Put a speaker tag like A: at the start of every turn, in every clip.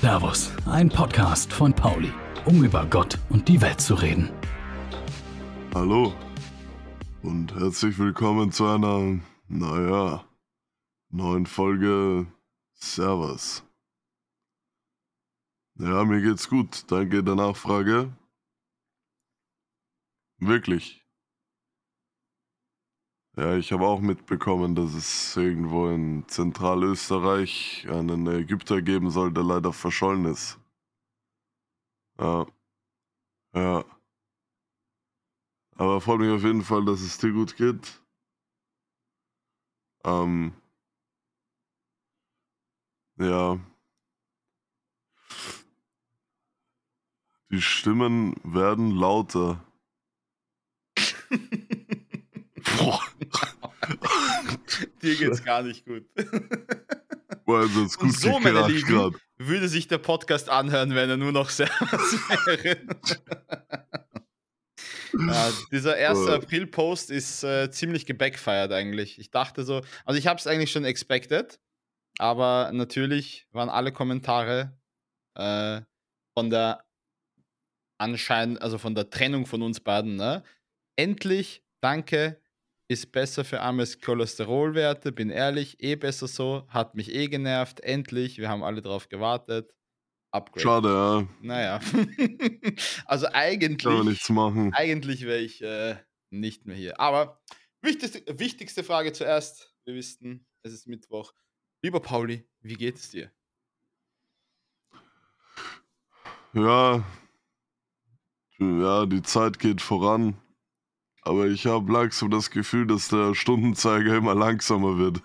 A: Servus, ein Podcast von Pauli, um über Gott und die Welt zu reden.
B: Hallo und herzlich willkommen zu einer, naja, neuen Folge Servus. Ja, mir geht's gut, danke der Nachfrage. Wirklich. Ja, ich habe auch mitbekommen, dass es irgendwo in Zentralösterreich einen Ägypter geben soll, der leider verschollen ist. Ja. Ja. Aber freut mich auf jeden Fall, dass es dir gut geht. Ähm. Ja. Die Stimmen werden lauter.
C: Boah. Dir geht's gar nicht gut.
B: Boah, also ist gut
C: Und so, meine Lieben,
B: grad.
C: würde sich der Podcast anhören, wenn er nur noch Servus wäre. ja, dieser 1.
B: Äh.
C: April-Post ist äh, ziemlich gebackfired eigentlich. Ich dachte so, also ich habe es eigentlich schon expected, aber natürlich waren alle Kommentare äh, von der anscheinend, also von der Trennung von uns beiden, ne? Endlich, danke, ist besser für armes Cholesterolwerte, bin ehrlich, eh besser so, hat mich eh genervt, endlich, wir haben alle drauf gewartet. Upgrade.
B: Schade, ja.
C: Naja. also eigentlich,
B: Kann man nichts machen.
C: eigentlich wäre ich äh, nicht mehr hier. Aber wichtigste, wichtigste Frage zuerst. Wir wissen, es ist Mittwoch. Lieber Pauli, wie geht es dir?
B: Ja. Ja, die Zeit geht voran. Aber ich habe langsam das Gefühl, dass der Stundenzeiger immer langsamer wird.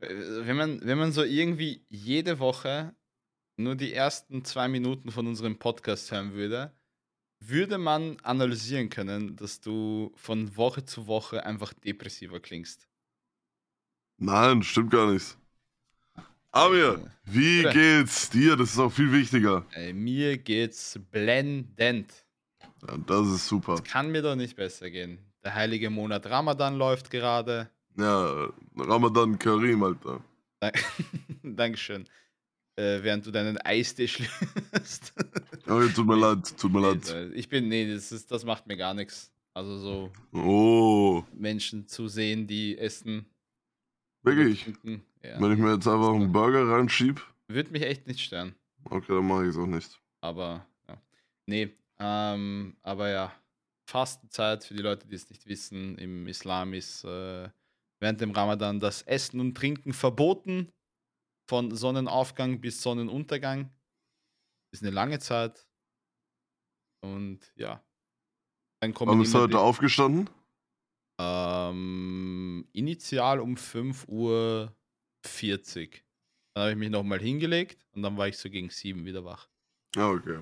C: Äh, Wenn man, wenn man so irgendwie jede Woche nur die ersten zwei Minuten von unserem Podcast hören würde, würde man analysieren können, dass du von Woche zu Woche einfach depressiver klingst.
B: Nein, stimmt gar nicht. Amir, wie
C: Bitte.
B: geht's dir? Das ist auch viel wichtiger.
C: Ey, mir geht's blendend.
B: Ja, das ist super.
C: Kann mir doch nicht besser gehen. Der heilige Monat Ramadan läuft gerade.
B: Ja, Ramadan Karim, Alter.
C: Dank- Dankeschön. Äh, während du deinen Eistee schlürst.
B: Okay, tut mir leid, tut mir leid.
C: Ich bin, nee, das, ist, das macht mir gar nichts. Also so
B: Oh,
C: Menschen zu sehen, die essen.
B: wirklich?
C: Ja.
B: Wenn ich mir jetzt einfach einen Burger reinschieb,
C: Würde mich echt nicht stören.
B: okay, dann mache ich es auch nicht.
C: Aber ja. Nee, ähm, aber ja. Fastenzeit für die Leute, die es nicht wissen, im Islam ist äh, während dem Ramadan das Essen und Trinken verboten. Von Sonnenaufgang bis Sonnenuntergang. Ist eine lange Zeit. Und ja. Dann kommen
B: Warum bist du heute aufgestanden?
C: Ähm, initial um 5 Uhr 40. Dann habe ich mich nochmal hingelegt und dann war ich so gegen 7 wieder wach.
B: Ja, okay.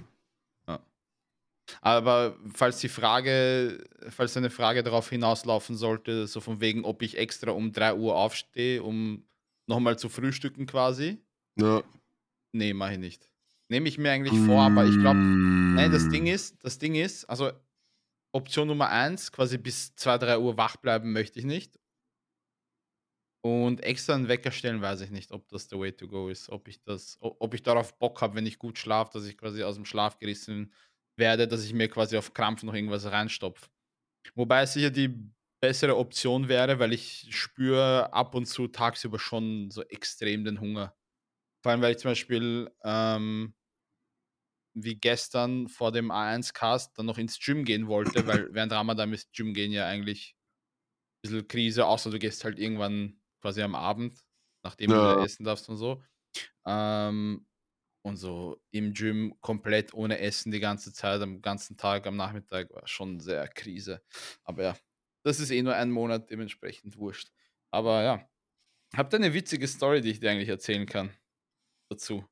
C: Aber falls die Frage, falls eine Frage darauf hinauslaufen sollte, so von wegen, ob ich extra um 3 Uhr aufstehe, um nochmal zu frühstücken quasi.
B: Ja.
C: Nee, mache ich nicht. Nehme ich mir eigentlich vor, aber ich glaube, nein, das Ding
B: Mm.
C: ist, das Ding ist, also Option Nummer 1, quasi bis 2, 3 Uhr wach bleiben möchte ich nicht. Und extra einen Wecker stellen, weiß ich nicht, ob das the way to go ist. Ob ich das, ob ich darauf Bock habe, wenn ich gut schlafe, dass ich quasi aus dem Schlaf gerissen werde, dass ich mir quasi auf Krampf noch irgendwas reinstopfe. Wobei es sicher die bessere Option wäre, weil ich spüre ab und zu tagsüber schon so extrem den Hunger. Vor allem, weil ich zum Beispiel ähm, wie gestern vor dem A1-Cast dann noch ins Gym gehen wollte, weil während Ramadan ist Gym gehen ja eigentlich ein bisschen Krise, außer du gehst halt irgendwann quasi am Abend, nachdem du
B: Ja.
C: wieder essen darfst und so. Ähm, und so im Gym komplett ohne Essen die ganze Zeit, am ganzen Tag, am Nachmittag war schon sehr Krise. Aber ja, das ist eh nur ein Monat, dementsprechend wurscht. Aber ja, habt ihr eine witzige Story, die ich dir eigentlich erzählen kann dazu?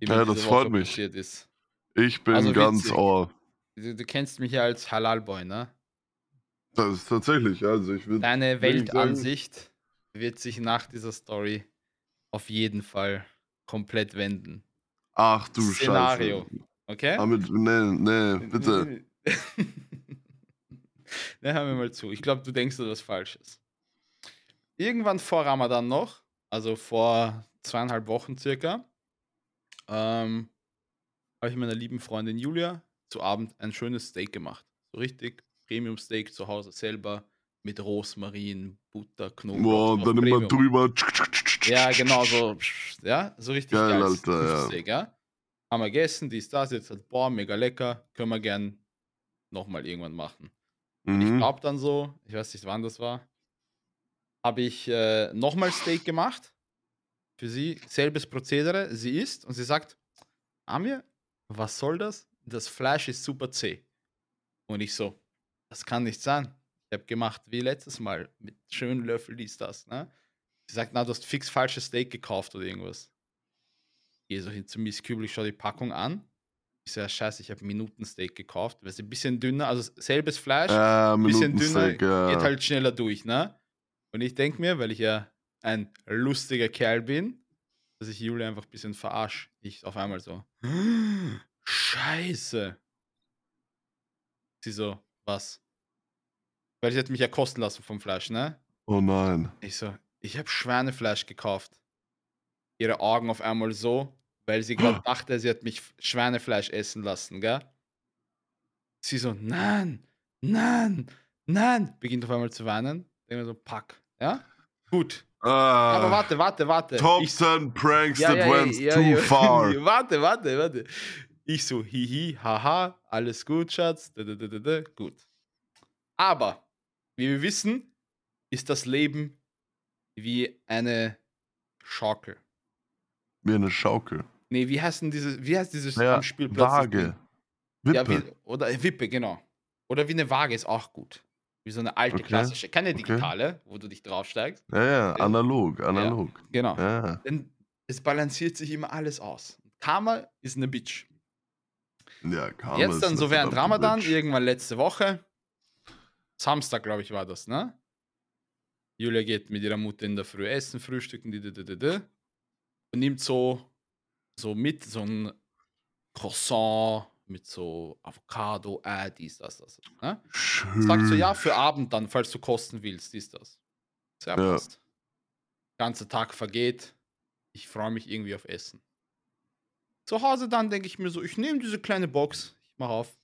B: Ja, das
C: Woche
B: freut mich.
C: Ist.
B: Ich bin
C: Also
B: ganz ohr.
C: Du, du kennst mich ja als Halal-Boy, ne?
B: Das ist tatsächlich, also ich würde.
C: Deine Weltansicht wird sich nach dieser Story auf jeden Fall komplett wenden.
B: Ach du
C: Szenario.
B: Scheiße.
C: Okay?
B: Damit, nee, nee, bitte.
C: Na, hör mir mal zu. Ich glaube, du denkst etwas Falsches. Irgendwann vor Ramadan noch, also vor zweieinhalb Wochen circa, ähm, habe ich meiner lieben Freundin Julia zu Abend ein schönes Steak gemacht. So richtig Premium Steak zu Hause selber mit Rosmarin, Butter, Knoblauch.
B: Boah, dann immer drüber.
C: Ja, genau so. Ja, so richtig
B: Geil,
C: geiles
B: Alter, ja.
C: Ja. Haben wir gegessen, dies, das, jetzt halt, boah, mega lecker. Können wir gern nochmal irgendwann machen. Ich
B: Mhm.
C: glaube dann so, ich weiß nicht, wann das war, habe ich äh, nochmal Steak gemacht. Für sie selbes Prozedere. Sie isst und sie sagt, Amir, was soll das? Das Fleisch ist super zäh. Und ich so, das kann nicht sein. Ich habe gemacht wie letztes Mal mit schönen Löffel dies, das. Ne? Sie sagt, na, du hast fix falsches Steak gekauft oder irgendwas. Gehe so hin zu Miss Kübel, ich schaue die Packung an. Ich so, ja, scheiße, ich habe Minutensteak gekauft. Weil es ein bisschen dünner, also selbes Fleisch,
B: Ja,
C: bisschen dünner,
B: ja.
C: geht halt schneller durch, ne? Und ich denke mir, weil ich ja ein lustiger Kerl bin, dass ich Julia einfach ein bisschen verarsche. Ich auf einmal so, Scheiße. Sie so, was? Weil sie hat mich ja kosten lassen vom Fleisch, ne?
B: Oh nein.
C: Ich so, ich habe Schweinefleisch gekauft. Ihre Augen auf einmal so, weil sie gerade dachte, sie hat mich Schweinefleisch essen lassen, gell? Sie so, nein, nein, nein. Beginnt auf einmal zu weinen. Denke mir so, pack, ja? Gut.
B: Ah,
C: Aber warte, warte, warte.
B: Top
C: Ich-
B: 10 Pranks
C: ja,
B: that
C: ja,
B: went
C: ja,
B: too far.
C: warte, warte, warte. Ich so, hihi, haha, alles gut, Schatz. Da, da, da, da, da. Gut. Aber, wie wir wissen, ist das Leben wie eine Schaukel.
B: Wie eine Schaukel.
C: Nee, wie heißt denn dieses, wie heißt dieses
B: Ja,
C: Spielplatz?
B: Waage. Wippe.
C: Ja, wie, oder Wippe, genau. Oder wie eine Waage ist auch gut. Wie so eine alte
B: Okay,
C: klassische, keine
B: okay.
C: digitale, wo du dich draufsteigst.
B: ja, ja, analog, analog.
C: Genau.
B: Ja.
C: Denn es balanciert sich immer alles aus. Karma ist eine Bitch.
B: Ja, Karma
C: Jetzt dann so während Ramadan,
B: Bitch.
C: irgendwann letzte Woche, Samstag, glaube ich, war das, ne? Julia geht mit ihrer Mutter in der Früh essen, frühstücken, die, die, die, die, und nimmt so, so mit, so ein Croissant mit so Avocado, Ei, dies, das, das. Ne?
B: Schön.
C: Sagt so, ja, für Abend dann, falls du kosten willst, dies, das. Sehr
B: Ja.
C: passt. Ganzer Tag vergeht. Ich freue mich irgendwie auf Essen. Zu Hause dann denke ich mir so, ich nehme diese kleine Box, ich mache auf.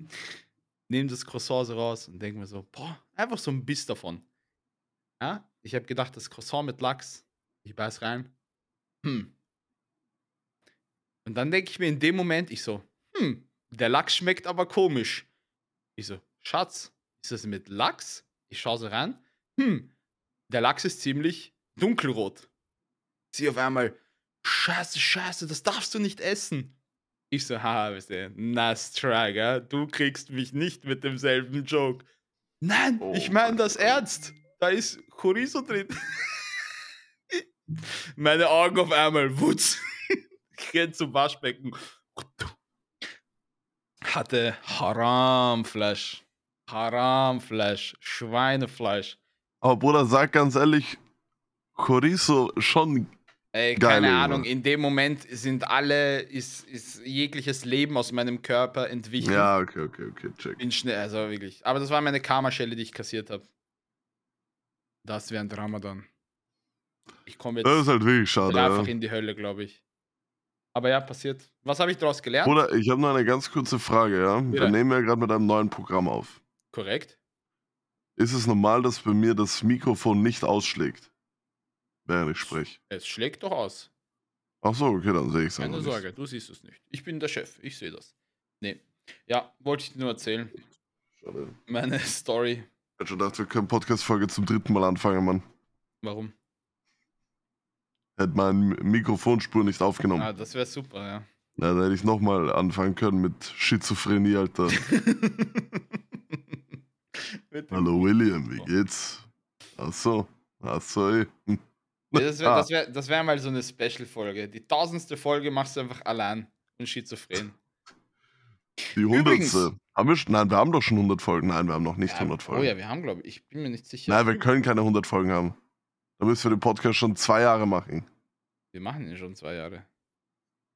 C: nehme das Croissant so raus und denke mir so, boah, einfach so ein Biss davon. Ja, ich habe gedacht, das Croissant mit Lachs, ich beiß rein. Hm. Und dann denke ich mir in dem Moment, ich so, hm, der Lachs schmeckt aber komisch. Ich so, Schatz, ist das mit Lachs? Ich schaue so rein. Hm, der Lachs ist ziemlich dunkelrot. Sie auf einmal, Scheiße, Scheiße, das darfst du nicht essen. Ich so, haha, weißt du, nice try, gell? Du kriegst mich nicht mit demselben Joke. Nein,
B: Oh
C: ich meine
B: mein
C: das
B: Gott.
C: ernst. Da ist Chorizo drin. Meine Augen auf einmal, wutz. Ich renn zum Waschbecken. Hatte Haramfleisch. Haramfleisch. Schweinefleisch.
B: Aber Bruder, sag ganz ehrlich, Chorizo schon.
C: Ey,
B: Geil,
C: keine
B: Junge.
C: Ahnung, in dem Moment sind alle, ist, ist jegliches Leben aus meinem Körper entwichen.
B: Ja, okay, okay, okay, check.
C: Bin schnell, also wirklich. Aber das war meine Karma-Schelle, die ich kassiert habe. Das während Ramadan. Ich komme
B: Das ist
C: jetzt
B: halt wirklich schade.
C: einfach
B: Ja.
C: in die Hölle, glaube ich. Aber ja, passiert. Was habe ich daraus gelernt?
B: Bruder, ich habe noch eine ganz kurze Frage, ja.
C: Bitte.
B: Wir nehmen ja gerade mit einem neuen Programm auf.
C: Korrekt.
B: Ist es normal, dass bei mir das Mikrofon nicht ausschlägt, während ich spreche?
C: Es schlägt doch aus.
B: Ach so, okay, dann sehe ich es
C: Keine
B: nicht.
C: Sorge, du siehst es nicht. Ich bin der Chef, ich sehe das. Nee. Ja, wollte ich dir nur erzählen.
B: Schade.
C: Meine Story.
B: Ich hätte schon gedacht, wir können Podcast-Folge zum dritten Mal anfangen, Mann.
C: Warum?
B: Hätte mein Mikrofonspur nicht aufgenommen.
C: Ah, das wäre super, ja.
B: Na, dann hätte ich nochmal anfangen können mit Schizophrenie, Alter. Hallo William, wie geht's? Ach so, ach so, eh. Hm.
C: Ja, Das wäre
B: Ah.
C: das wär, das wär mal so eine Special-Folge. Die tausendste Folge machst du einfach allein und schizophren.
B: Die hundertste. Haben wir schon? Nein, wir haben doch schon 100 Folgen. Nein, wir haben noch nicht
C: Ja,
B: 100 Folgen.
C: Oh ja, wir haben, glaube ich, ich bin mir nicht sicher.
B: Nein, wir können keine 100 Folgen haben. Da müssen wir den Podcast schon zwei Jahre machen.
C: Wir machen ihn schon zwei Jahre.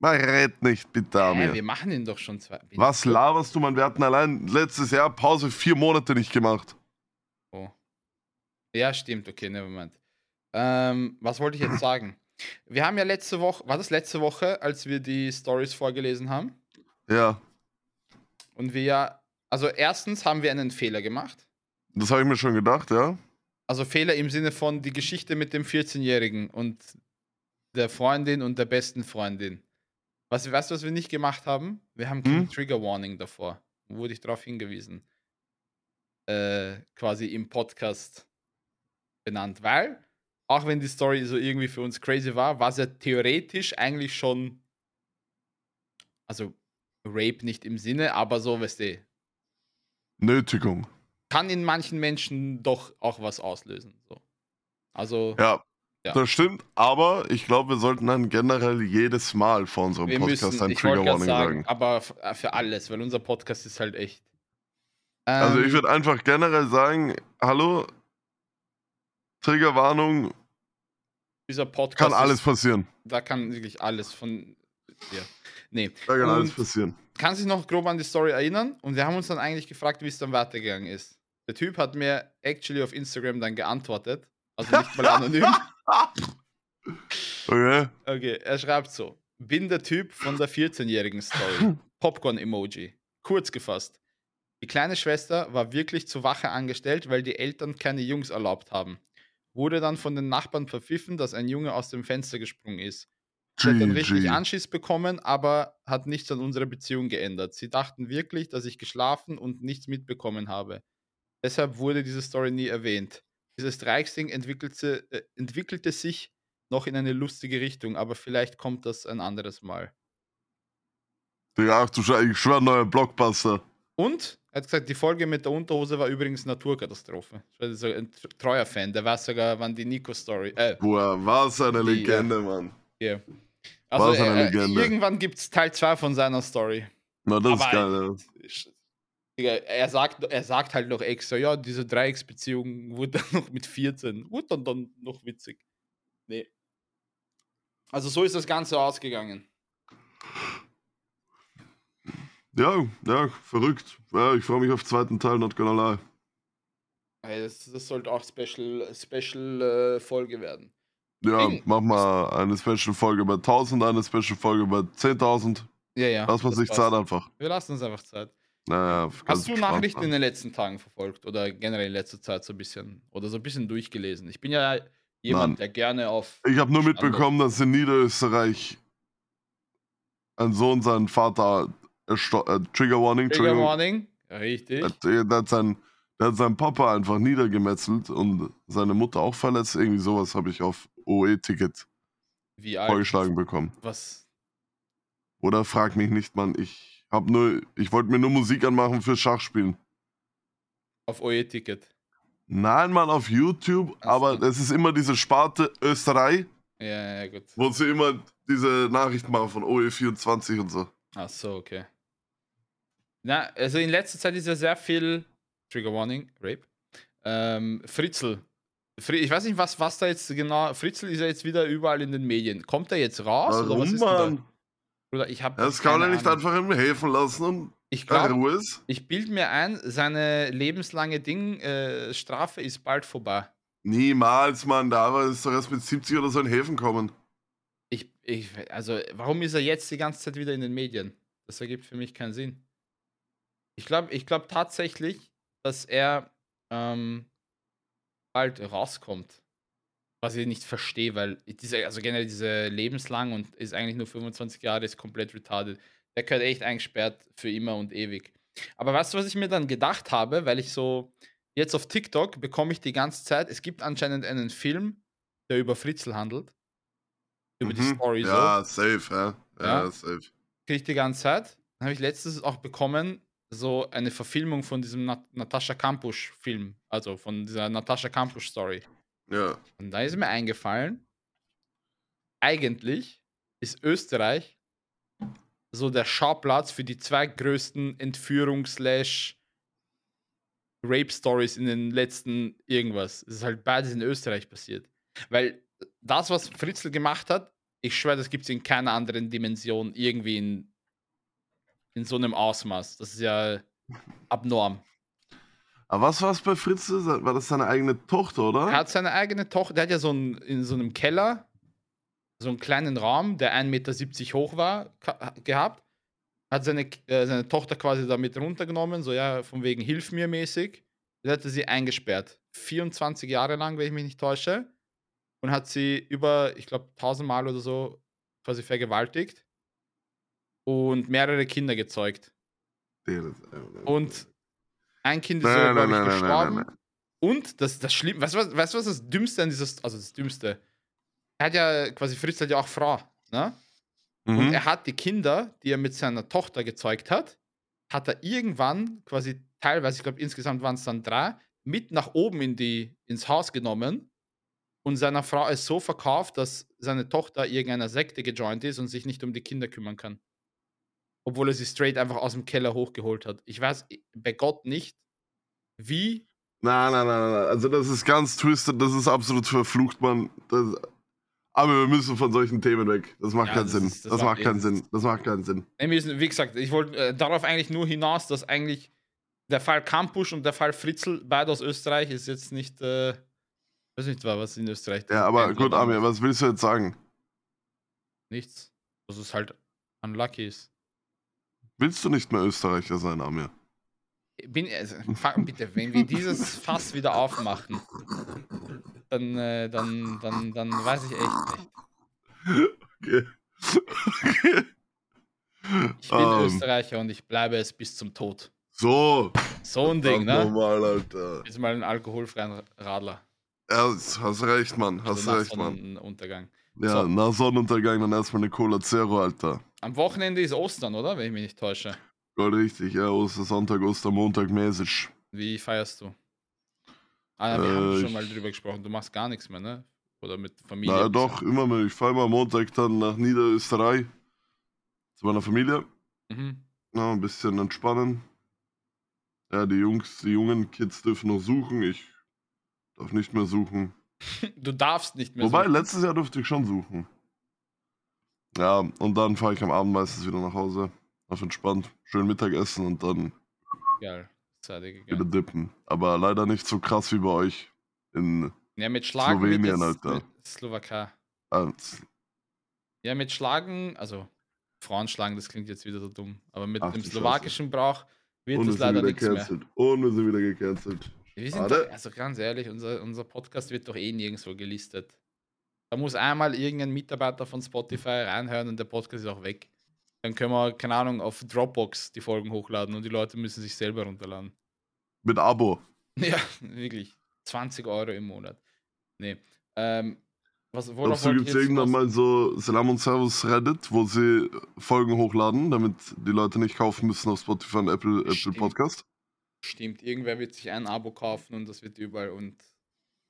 B: Man red nicht, bitte, Amir.
C: wir machen ihn doch schon zwei Bin
B: Was laberst du, Mann? Wir hatten allein letztes Jahr Pause vier Monate nicht gemacht.
C: Oh. Ja, stimmt, okay, nevermind. Ähm, was wollte ich jetzt sagen? Wir haben ja letzte Woche, war das letzte Woche, als wir die Stories vorgelesen haben?
B: Ja,
C: Und wir ja, also erstens haben wir einen Fehler gemacht.
B: das habe ich mir schon gedacht, ja.
C: Also Fehler im Sinne von die Geschichte mit dem 14-Jährigen und der Freundin und der besten Freundin. Was, weißt du, was wir nicht gemacht haben? Wir haben kein
B: Hm?
C: Trigger Warning davor. Wurde ich darauf hingewiesen. Äh, quasi im Podcast benannt. Weil, auch wenn die Story so irgendwie für uns crazy war, war es ja theoretisch eigentlich schon. Also, Rape nicht im Sinne, aber so, weißt du,
B: Nötigung.
C: kann in manchen Menschen doch auch was auslösen. So. Also,
B: Ja,
C: Ja.
B: das stimmt, aber ich glaube, wir sollten dann generell jedes Mal vor unserem
C: wir
B: Podcast
C: müssen,
B: ein Trigger Warning
C: sagen,
B: sagen.
C: aber äh, für alles, weil unser Podcast ist halt echt.
B: Also ich
C: Ähm,
B: würde einfach generell sagen, hallo, Triggerwarnung,
C: dieser Podcast
B: kann alles
C: ist,
B: passieren.
C: da kann wirklich alles von. Ja. Nee.
B: Da kann alles
C: Und-
B: passieren.
C: Kann sich noch grob an die Story erinnern und wir haben uns dann eigentlich gefragt, wie es dann weitergegangen ist. Der Typ hat mir actually auf Instagram dann geantwortet. Also nicht mal anonym.
B: Okay.
C: Okay, er schreibt so: Bin der Typ von der 14-jährigen Story. Popcorn-Emoji. Kurz gefasst. Die kleine Schwester war wirklich zur Wache angestellt, weil die Eltern keine Jungs erlaubt haben. Wurde dann von den Nachbarn verpfiffen, dass ein Junge aus dem Fenster gesprungen ist. Sie hat dann richtig. Anschiss bekommen, aber hat nichts an unserer Beziehung geändert. Sie dachten wirklich, dass ich geschlafen und nichts mitbekommen habe. Deshalb wurde diese Story nie erwähnt. Dieses Dreiecksding entwickelte, äh, entwickelte sich noch in eine lustige Richtung, aber vielleicht kommt das ein anderes Mal.
B: Digga, ach du Scheiße, ich schwör, neuer Blockbuster.
C: Und er hat gesagt, die Folge mit der Unterhose war übrigens Naturkatastrophe. Ich war so ein tr- treuer Fan, der weiß sogar, wann die Nico-Story. Äh,
B: Boah, was eine
C: Die, ja.
B: Legende, Mann.
C: hier. Also,
B: Was eine
C: äh,
B: Legende.
C: irgendwann gibt es Teil 2 von seiner Story.
B: Na, das ist
C: Aber-
B: geil, ja.
C: Er sagt, er sagt halt noch extra, ja, diese Dreiecksbeziehung wurde dann noch mit 14. Wurde dann, dann noch witzig. Nee. Also so ist das Ganze ausgegangen.
B: Ja, ja, verrückt. Ja, ich freue mich auf den zweiten Teil, not gonna lie.
C: Ey, das, das sollte auch Special, Special äh, Folge werden.
B: Ja,
C: Ding.
B: mach mal eine Special-Folge bei 1000, eine Special-Folge bei 10.000.
C: Ja, ja.
B: Lass man sich. Zeit einfach.
C: Wir lassen uns einfach Zeit.
B: Naja,
C: Hast du Nachrichten in den letzten Tagen verfolgt oder generell in letzter Zeit so ein bisschen oder so ein bisschen durchgelesen? Ich bin ja jemand,
B: Nein.
C: der gerne auf.
B: Ich habe nur mitbekommen, dass in Niederösterreich ein Sohn seinen Vater äh, Trigger Warning,
C: Trigger Warning. Richtig.
B: Der, der, hat sein, hat seinen Papa einfach niedergemetzelt und seine Mutter auch verletzt. Irgendwie sowas habe ich auf OE-Ticket vorgeschlagen bekommen.
C: Was?
B: Oder frag mich nicht, Mann. Ich hab nur, ich wollte mir nur Musik anmachen für Schachspielen.
C: Auf OE-Ticket.
B: Nein, Mann, auf YouTube,
C: Ach
B: aber es ist immer diese Sparte Österreich,
C: ja, ja, gut.
B: wo sie immer diese Nachrichten machen von OE24 und so.
C: Ach so, okay. Na, also in letzter Zeit ist ja sehr viel Trigger Warning, Rape. Ähm, Fritzl. Fri ich weiß nicht, was, was da jetzt genau. Fritzl ist ja jetzt wieder überall in den Medien. Kommt er jetzt raus? oder was
B: Warum,
C: ist denn da?
B: Mann?
C: Oder ich habe.
B: Das kann er nicht einfach ihm helfen lassen und
C: Ich glaube,
B: Ruhe ist.
C: ich bilde mir ein, seine lebenslange Ding, äh, Strafe ist bald vorbei.
B: Niemals, Mann. Da war es doch erst mit 70 oder so in Häfen kommen.
C: Ich, ich, also, warum ist er jetzt die ganze Zeit wieder in den Medien? Das ergibt für mich keinen Sinn. Ich glaube ich glaub tatsächlich, dass er ähm, bald rauskommt. Was ich nicht verstehe, weil diese, also generell diese lebenslang und ist eigentlich nur 25 Jahre, ist komplett retarded. Der gehört echt eingesperrt für immer und ewig. Aber weißt du, was ich mir dann gedacht habe, weil ich so jetzt auf TikTok bekomme ich die ganze Zeit, es gibt anscheinend einen Film, der über Fritzl handelt. Über die
B: Mhm.
C: Story so
B: Ja, safe, ja. Ja,
C: Ja.
B: safe.
C: kriege ich die ganze Zeit. Dann habe ich letztens auch bekommen, so eine Verfilmung von diesem Nat Natascha Kampusch-Film, also von dieser Natascha Kampusch-Story.
B: Ja.
C: Und da ist mir eingefallen, eigentlich ist Österreich so der Schauplatz für die zwei größten Entführungs- Rape-Stories in den letzten irgendwas. Es ist halt beides in Österreich passiert. Weil das, was Fritzl gemacht hat, ich schwöre, das gibt es in keiner anderen Dimension irgendwie in, in so einem Ausmaß. Das ist ja abnorm.
B: Aber was war es bei Fritz? War das seine eigene Tochter, oder?
C: Er hat seine eigene Tochter, der hat ja so ein, in so einem Keller so einen kleinen Raum, der 1,70 Meter hoch war, gehabt. Hat seine, äh, seine Tochter quasi damit runtergenommen, so ja, von wegen Hilf mir mäßig. Dann hat er sie eingesperrt. 24 Jahre lang, wenn ich mich nicht täusche. Und hat sie über, ich glaube, 1000 Mal oder so quasi vergewaltigt. Und mehrere Kinder gezeugt. Und ein Kind ist sogar, glaube ich, gestorben. Nein, nein, nein, und das, das Schlimme, weißt du, was, weißt, was das Dümmste an dieses, also das Dümmste, er hat ja quasi, Fritz hat ja auch Frau, ne? Mhm. Und er hat die Kinder, die er mit seiner Tochter gezeugt hat, hat er irgendwann quasi teilweise, ich glaube insgesamt waren es dann drei, mit nach oben in die, ins Haus genommen und seiner Frau es so verkauft, dass seine Tochter irgendeiner Sekte gejoint ist und sich nicht um die Kinder kümmern kann. Obwohl er sie straight einfach aus dem Keller hochgeholt hat. Ich weiß bei Gott nicht, wie.
B: Nein, nein, nein, nein. Also das ist ganz twisted, das ist absolut verflucht, man. Das, aber wir müssen von solchen Themen weg. Das macht ja, keinen das Sinn. Ist, das, das, macht keinen Sinn. Das macht keinen Sinn.
C: Wie gesagt, ich wollte äh, darauf eigentlich nur hinaus, dass eigentlich der Fall Kampusch und der Fall Fritzl, beide aus Österreich, ist jetzt nicht, äh, weiß nicht, was in Österreich.
B: Ja, aber gut, Amir, was willst du jetzt sagen?
C: Nichts. Dass es halt unlucky ist.
B: Willst du nicht mehr Österreicher sein, Amir?
C: Bin, also, bitte, wenn wir dieses Fass wieder aufmachen, dann, äh, dann, dann, dann weiß ich echt nicht. Okay. okay. Ich bin um. Ähm. Österreicher und ich bleibe es bis zum Tod.
B: So.
C: So ein Ding, ne?
B: Normal, Alter.
C: Ist mal ein alkoholfreien Radler.
B: Ja, hast recht, Mann. Hast also recht, Mann.
C: Untergang.
B: Ja, so. nach Sonnenuntergang dann erstmal eine Cola Zero, Alter.
C: Am Wochenende ist Ostern, oder? Wenn ich mich nicht täusche.
B: Gold richtig, ja. Ostersonntag, Ostermontag mäßig.
C: Wie feierst du? Ah, wir äh, haben schon mal drüber gesprochen. Du machst gar nichts mehr, ne? Oder mit Familie?
B: Na doch, immer mehr. Ich fahre am Montag dann nach Niederösterreich zu meiner Familie. Mhm. Na, ein bisschen entspannen. Ja, die Jungs, die jungen Kids dürfen noch suchen. Ich darf nicht mehr suchen.
C: du darfst nicht mehr
B: Wobei, suchen. letztes Jahr durfte ich schon suchen. Ja, und dann fahre ich am Abend meistens wieder nach Hause. Auf entspannt. Schön Mittagessen und dann.
C: Geil.
B: Wieder dippen. Aber leider nicht so krass wie bei euch in
C: ja, mit Schlagen
B: Slowenien, Alter.
C: Slowakei. Ah, ja, mit Schlagen, also Frauen schlagen, das klingt jetzt wieder so dumm. Aber mit Ach, dem slowakischen Brauch wird und es leider nichts mehr.
B: Und wir sind wieder gecancelt.
C: Wir sind doch, also ganz ehrlich, unser, unser Podcast wird doch eh nirgendwo gelistet. Da muss einmal irgendein Mitarbeiter von Spotify reinhören und der Podcast ist auch weg. Dann können wir, keine Ahnung, auf Dropbox die Folgen hochladen und die Leute müssen sich selber runterladen.
B: Mit Abo.
C: Ja, wirklich. 20 Euro im Monat. Nee. Ähm,
B: was, Glaubst du, gibt es irgendwann mal so Salam und Servus Reddit, wo sie Folgen hochladen, damit die Leute nicht kaufen müssen auf Spotify und Apple, Apple Podcast?
C: Stimmt, irgendwer wird sich ein Abo kaufen und das wird überall und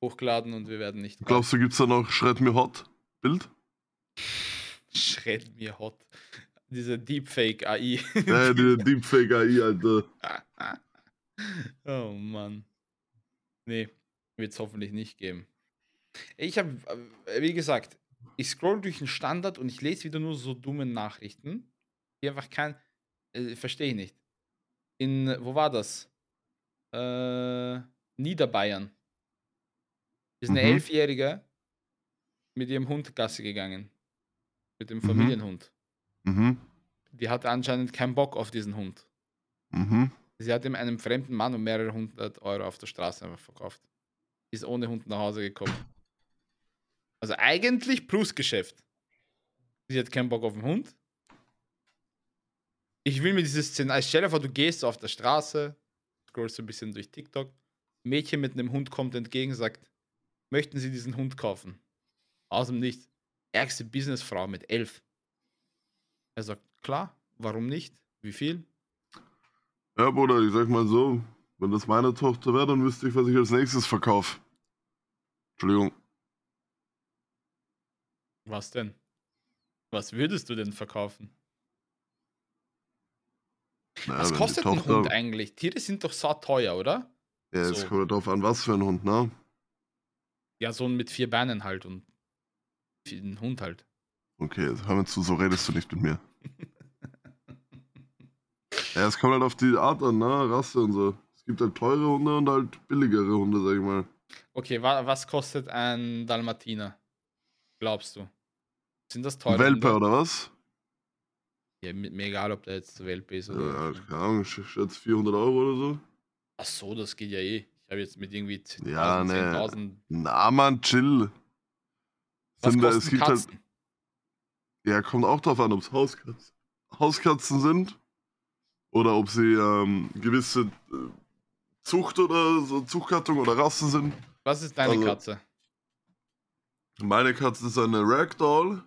C: hochgeladen und wir werden nicht.
B: Glaubst du, gibt es da noch Schreib mir hot Bild?
C: Schreib mir hot. Diese Deepfake AI.
B: Ja, diese Deepfake AI, Alter.
C: oh Mann. Nee, wird es hoffentlich nicht geben. Ich habe, äh, wie gesagt, ich scroll durch den Standard und ich lese wieder nur so dumme Nachrichten, die einfach kein, äh, verstehe ich nicht. In, wo war das? Äh, Niederbayern. Ist eine mhm. Elfjährige mit ihrem Hund Gasse gegangen. Mit dem mhm. Familienhund. Mhm. Die hatte anscheinend keinen Bock auf diesen Hund. Mhm. Sie hat ihm einem fremden Mann um mehrere hundert Euro auf der Straße einfach verkauft. Ist ohne Hund nach Hause gekommen. Also eigentlich Plusgeschäft. Sie hat keinen Bock auf den Hund. Ich will mir dieses Szenario. Stell dir vor, du gehst auf der Straße, scrollst ein bisschen durch TikTok. Mädchen mit einem Hund kommt entgegen, sagt: Möchten Sie diesen Hund kaufen? Aus dem Nichts. Ärgste Businessfrau mit elf. Er sagt: Klar, warum nicht? Wie viel?
B: Ja, Bruder, ich sag mal so: Wenn das meine Tochter wäre, dann wüsste ich, was ich als nächstes verkaufe. Entschuldigung.
C: Was denn? Was würdest du denn verkaufen? Naja, was kostet ein Hund eigentlich? Tiere sind doch so teuer, oder?
B: Ja, es so. kommt darauf an, was für ein Hund, ne?
C: Ja, so ein mit vier Beinen halt und ein Hund halt.
B: Okay, hör mir zu, so redest du nicht mit mir. ja, es kommt halt auf die Art an, ne? Rasse und so. Es gibt halt teure Hunde und halt billigere Hunde, sag ich mal.
C: Okay, wa was kostet ein Dalmatiner? Glaubst du? Sind das teure
B: Welpe
C: Hunde?
B: oder was?
C: Ja, mir egal, ob der jetzt Welpe ist oder.
B: Ja, keine Ahnung, schätze 400 Euro oder so.
C: Ach so, das geht ja eh. Ich habe jetzt mit irgendwie 10.000,
B: Ja, ne.
C: 10.000.
B: Na, Mann, chill.
C: Was
B: Sind es gibt halt, ja, kommt auch drauf an, ob es Hauskatzen, Hauskatzen sind oder ob sie ähm, gewisse äh, Zucht oder so Zuchtgattung oder Rassen sind.
C: Was ist deine
B: also-
C: Katze?
B: Meine Katze ist eine Ragdoll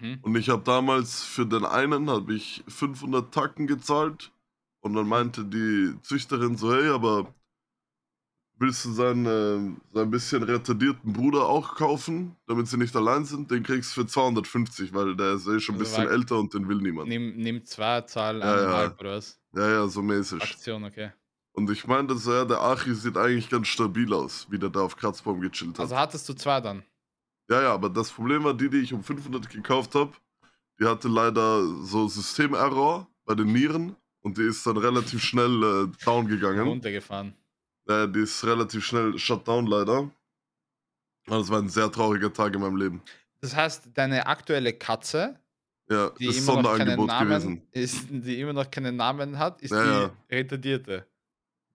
C: Mhm.
B: und ich habe damals für den einen habe ich 500 Tacken gezahlt und dann meinte die Züchterin so, hey, aber willst du seinen, äh, seinen bisschen retardierten Bruder auch kaufen, damit sie nicht allein sind? Den kriegst du für 250, weil der ist eh schon ein
C: Also
B: bisschen älter und den will niemand.
C: Nimm, nimm zwei, Zahl
B: Ja, ja.
C: oder was?
B: Ja, ja, so mäßig.
C: Aktion, okay.
B: Und ich meinte so, ja, der Achi sieht eigentlich ganz stabil aus, wie der da auf Kratzbaum gechillt hat.
C: Also hattest du zwei dann?
B: Ja, ja, aber das Problem war, die, die ich um 500 gekauft habe, die hatte leider so Systemerror bei den Nieren und die ist dann relativ schnell äh, down gegangen.
C: Runtergefahren.
B: Äh, die ist relativ schnell shut down leider. Und das war ein sehr trauriger Tag in meinem Leben.
C: Das heißt, deine aktuelle Katze,
B: Ja,
C: die
B: ist
C: immer noch keinen
B: Sonderangebot
C: Namen,
B: gewesen.
C: ist, die immer noch keinen Namen hat, ist
B: Ja,
C: die
B: ja.
C: retardierte.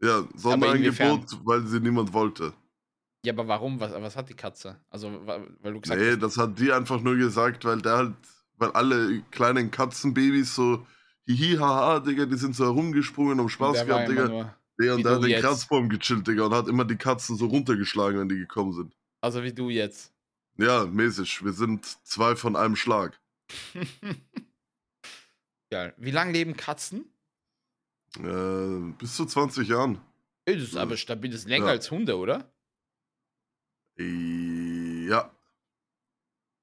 B: Ja, Sonderangebot, weil sie niemand wollte.
C: Ja, aber warum? Was, was hat die Katze? Also, weil du gesagt
B: Nee,
C: hast,
B: das hat die einfach nur gesagt, weil der halt, weil alle kleinen Katzenbabys so, hihi, haha, Digga, die sind so herumgesprungen, um Spaß gehabt, Digga.
C: Wie
B: und der hat den
C: jetzt.
B: Kratzbaum gechillt, Digga, und hat immer die Katzen so runtergeschlagen, wenn die gekommen sind.
C: also wie du jetzt.
B: Ja, mäßig. Wir sind zwei von einem Schlag.
C: Geil. Wie lange leben Katzen?
B: Äh, bis zu 20 Jahren.
C: Das ist aber stabil, das ist länger
B: Ja.
C: als Hunde, oder?
B: Äh, Ja.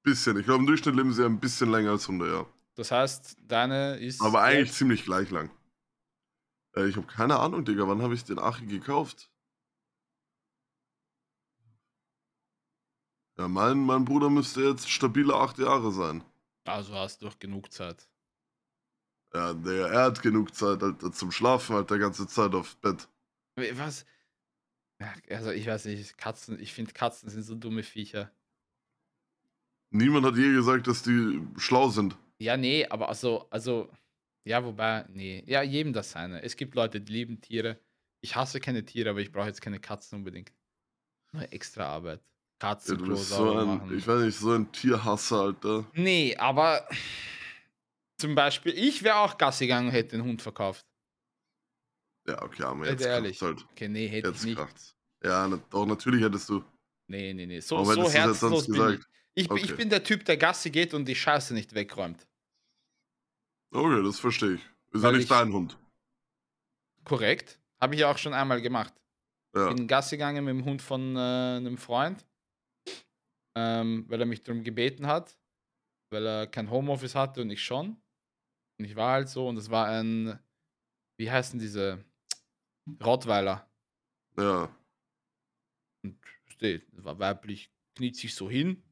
B: Bisschen. Ich glaube, im Durchschnitt leben sie ein bisschen länger als Hunde, ja.
C: Das heißt, deine ist.
B: Aber eigentlich ziemlich gleich lang. Äh, ich habe keine Ahnung, Digga. Wann habe ich den Achi gekauft? Ja, mein, mein Bruder müsste jetzt stabile acht Jahre sein.
C: Also hast du doch genug Zeit.
B: Ja, der, er hat genug Zeit Alter, zum Schlafen, halt der ganze Zeit auf Bett.
C: Was? Also, ich weiß nicht, Katzen, ich finde Katzen sind so dumme Viecher.
B: Niemand hat je gesagt, dass die schlau sind.
C: Ja, nee, aber also, also, ja, wobei, nee, ja, jedem das seine. Es gibt Leute, die lieben Tiere. Ich hasse keine Tiere, aber ich brauche jetzt keine Katzen unbedingt. Nur extra Arbeit.
B: Ja,
C: Katzen,
B: du
C: Klo
B: bist so ein,
C: machen.
B: ich weiß nicht, so ein Tierhasser, Alter.
C: Nee, aber zum Beispiel, ich wäre auch Gassi gegangen und hätte den Hund verkauft.
B: Ja, okay, aber jetzt
C: ehrlich.
B: halt.
C: Okay, nee, hätte
B: Jetzt
C: ich nicht.
B: kracht's. Ja, na, doch, natürlich hättest du.
C: Nee, nee, nee. So, so
B: du
C: herzlos bin ich. Ich, bin- ich
B: Okay.
C: bin der Typ, der Gassi geht und die Scheiße nicht wegräumt.
B: Okay, das verstehe ich. Ist ja nicht
C: ich-
B: dein Hund.
C: Korrekt. Habe ich ja auch schon einmal gemacht.
B: Ja.
C: bin Gassi gegangen mit dem Hund von äh, einem Freund, ähm, weil er mich darum gebeten hat, weil er kein Homeoffice hatte und ich schon. Und ich war halt so und es war ein, wie heißen diese Rottweiler.
B: Ja.
C: Und steht, war weiblich, kniet sich so hin,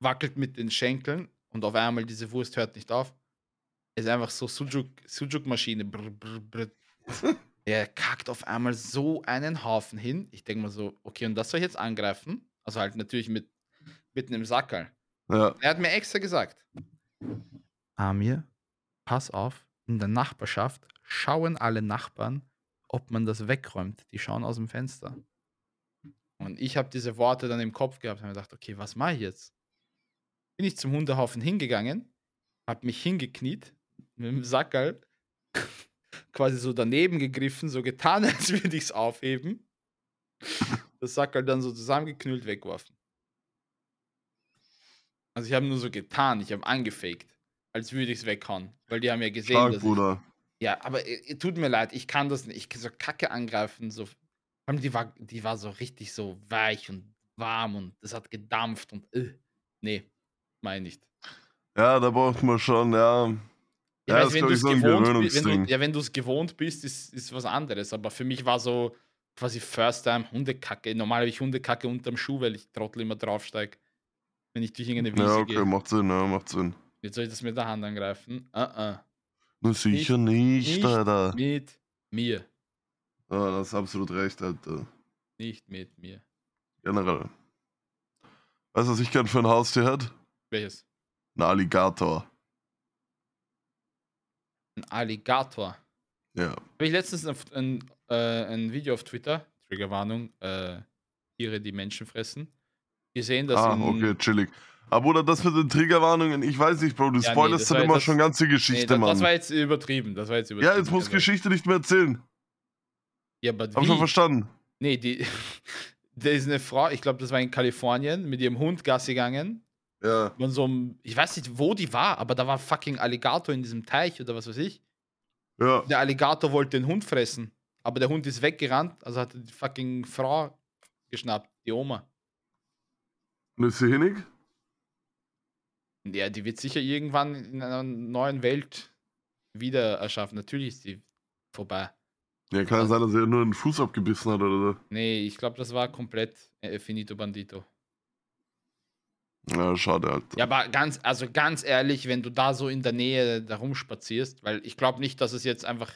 C: wackelt mit den Schenkeln und auf einmal diese Wurst hört nicht auf. Ist einfach so Sujuk, Sujuk-Maschine. Brr. Er kackt auf einmal so einen Haufen hin. Ich denke mal so, okay, und das soll ich jetzt angreifen? Also halt natürlich mit mitten im Sackerl.
B: Ja.
C: Er hat mir extra gesagt. Amir, pass auf, in der Nachbarschaft schauen alle Nachbarn, ob man das wegräumt. Die schauen aus dem Fenster. Und ich habe diese Worte dann im Kopf gehabt und habe gedacht, okay, was mache ich jetzt? Bin ich zum Hundehaufen hingegangen, habe mich hingekniet, mit dem Sackerl quasi so daneben gegriffen, so getan, als würde ich es aufheben. Das Sackerl dann so zusammengeknüllt weggeworfen. Also ich habe nur so getan, ich habe angefaked, als würde ich es weghauen. Weil die haben ja gesehen,
B: Stark,
C: dass ich,
B: Bruder.
C: ja, aber äh, äh, tut mir leid, ich kann das nicht. Ich kann so Kacke angreifen, so. Vor allem die war, die war so richtig so weich und warm und es hat gedampft und äh, nee, meine nicht.
B: Ja, da braucht man schon, ja. Ja,
C: weiß, wenn
B: so ein
C: gewohnt bist, wenn du, ja, wenn du es gewohnt bist, ist, ist was anderes. Aber für mich war so quasi First Time Hundekacke. Normal habe ich Hundekacke unterm Schuh, weil ich Trottel immer draufsteige, wenn ich durch irgendeine Wiese
B: Ja, okay,
C: gehe.
B: macht Sinn, ja, macht Sinn.
C: Jetzt soll ich das mit der Hand angreifen? Uh -uh.
B: Nur sicher nicht,
C: nicht
B: Alter.
C: Mit mir.
B: Ja, das ist absolut recht, Alter.
C: Nicht mit mir.
B: Generell. Weißt du, was ich gern für ein Haustier hätte?
C: Welches?
B: Ein Alligator.
C: Ein Alligator.
B: Ja.
C: Habe ich letztens ein, ein, äh, ein Video auf Twitter, Triggerwarnung, äh, Tiere, die Menschen fressen, gesehen, dass.
B: Ah, okay, chillig. Aber oder das mit den Triggerwarnungen, ich weiß nicht, Bro, du
C: Ja, nee,
B: spoilerst
C: das
B: dann immer
C: jetzt-
B: schon ganze
C: Nee,
B: Geschichte,
C: das,
B: Mann.
C: das war jetzt übertrieben. Das war jetzt übertrieben.
B: ja, jetzt musst du
C: Also,
B: Geschichte nicht mehr erzählen.
C: Ja, aber
B: Hab schon
C: wie?
B: verstanden.
C: Nee, die. Da ist eine Frau, ich glaube, das war in Kalifornien, mit ihrem Hund Gassi gegangen.
B: Ja.
C: Von so einem, ich weiß nicht, wo die war, aber da war fucking Alligator in diesem Teich oder was weiß ich.
B: Ja.
C: Der Alligator wollte den Hund fressen, aber der Hund ist weggerannt, also hat die fucking Frau geschnappt, die Oma.
B: Und ist sie hinig?
C: Ja, die wird sicher irgendwann in einer neuen Welt wieder erschaffen. Natürlich ist die vorbei.
B: Ja, kann ja sein, dass er nur einen Fuß abgebissen hat oder so.
C: Nee, ich glaube, das war komplett äh, Finito Bandito.
B: Ja, schade, Alter.
C: Ja, aber ganz, also ganz ehrlich, wenn du da so in der Nähe da rumspazierst, weil ich glaube nicht, dass es jetzt einfach,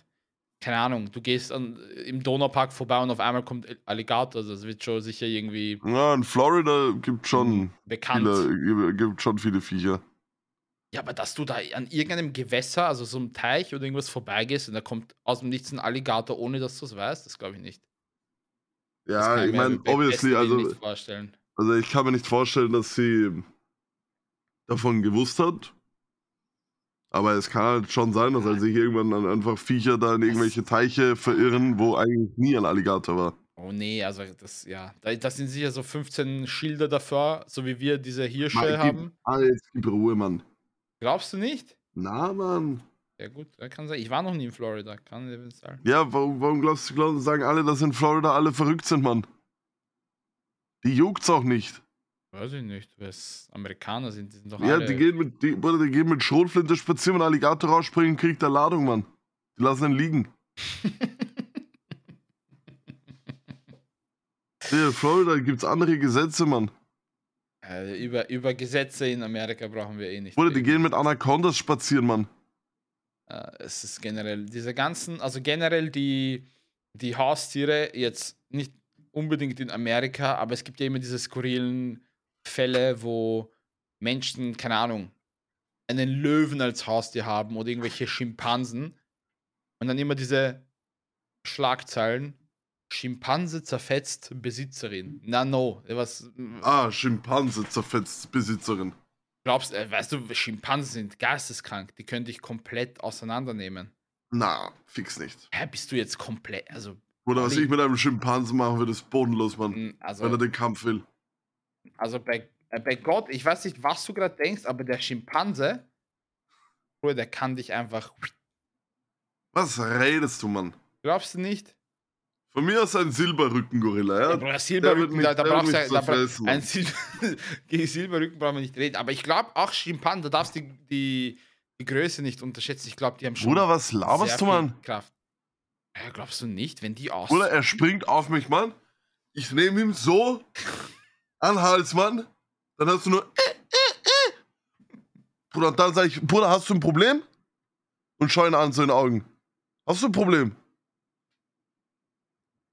C: keine Ahnung, du gehst an, im Donaupark vorbei und auf einmal kommt Alligator, also das wird schon sicher irgendwie
B: Ja, in Florida gibt schon
C: bekannt.
B: viele, gibt schon viele Viecher.
C: Ja, aber dass du da an irgendeinem Gewässer, also so einem Teich oder irgendwas vorbeigehst und da kommt aus dem Nichts ein Alligator, ohne dass du es weißt, das glaube ich nicht.
B: Ja, ich meine, obviously, also,
C: nicht vorstellen.
B: Also ich kann mir nicht vorstellen, dass sie davon gewusst hat. Aber es kann halt schon sein, dass halt sich irgendwann dann einfach Viecher da in irgendwelche Teiche verirren, wo eigentlich nie ein Alligator war.
C: Oh nee, also das, ja, da, das sind sicher so 15 Schilder davor, so wie wir diese Hirsche
B: Mann,
C: haben.
B: alles, gib Ruhe, Mann.
C: Glaubst du nicht?
B: Na, Mann.
C: Ja gut, kann sein. Ich war noch nie in Florida, kann eben sein.
B: Ja, warum, warum glaubst du, glauben, sagen alle, dass in Florida alle verrückt sind, Mann? Die juckt's auch nicht.
C: Weiß ich nicht, weil es Amerikaner sind, die sind doch
B: Ja,
C: alle...
B: die gehen mit, die, Bruder, die gehen mit Schrotflinte spazieren, wenn Alligator rausspringen, kriegt der Ladung, Mann. Die lassen ihn liegen. Hier, in Florida gibt's andere Gesetze, Mann.
C: äh, über, über Gesetze in Amerika brauchen wir eh nicht.
B: Bruder, die gehen mit Anacondas spazieren, Mann.
C: Äh, es ist generell, diese ganzen, also generell die, die Haustiere, jetzt nicht unbedingt in Amerika, aber es gibt ja immer diese skurrilen Fälle, wo Menschen, keine Ahnung, einen Löwen als Haustier haben oder irgendwelche Schimpansen und dann immer diese Schlagzeilen. Schimpanse zerfetzt Besitzerin. Na no, was
B: Ah, Schimpanse zerfetzt Besitzerin.
C: glaubst äh, weißt du, Schimpansen sind geisteskrank, die können dich komplett auseinandernehmen.
B: Na, fix nicht.
C: Hä, bist du jetzt komplett, also,
B: Bruder, was ich mit einem Schimpansen machen würde, ist bodenlos, Mann.
C: mm,
B: Wenn er
C: also,
B: den Kampf will.
C: also bei, äh, bei Gott, ich weiß nicht, was du gerade denkst, aber der Schimpanse, Bruder, der kann dich einfach,
B: Was redest du, Mann?
C: glaubst du nicht?
B: Von mir aus ein Silberrückengorilla,
C: Ja, Silberrücken,
B: mich-
C: da, brauchst du, da, bra- ein
B: Mann.
C: Sil gegen Silberrücken brauchen wir nicht reden, aber ich glaube auch Schimpansen, da darfst du die, die, die Größe nicht unterschätzen, ich glaube, die haben schon
B: Bruder, was laberst du, Mann?
C: Kraft. Ja, glaubst du nicht, wenn die aus...
B: Bruder, er springt auf mich, Mann. Ich nehme ihm so an Hals, Mann. Dann hast du nur. Äh, äh, äh. Bruder, dann sage ich, Bruder, hast du ein Problem? Und schau ihn an in den Augen. Hast du ein Problem?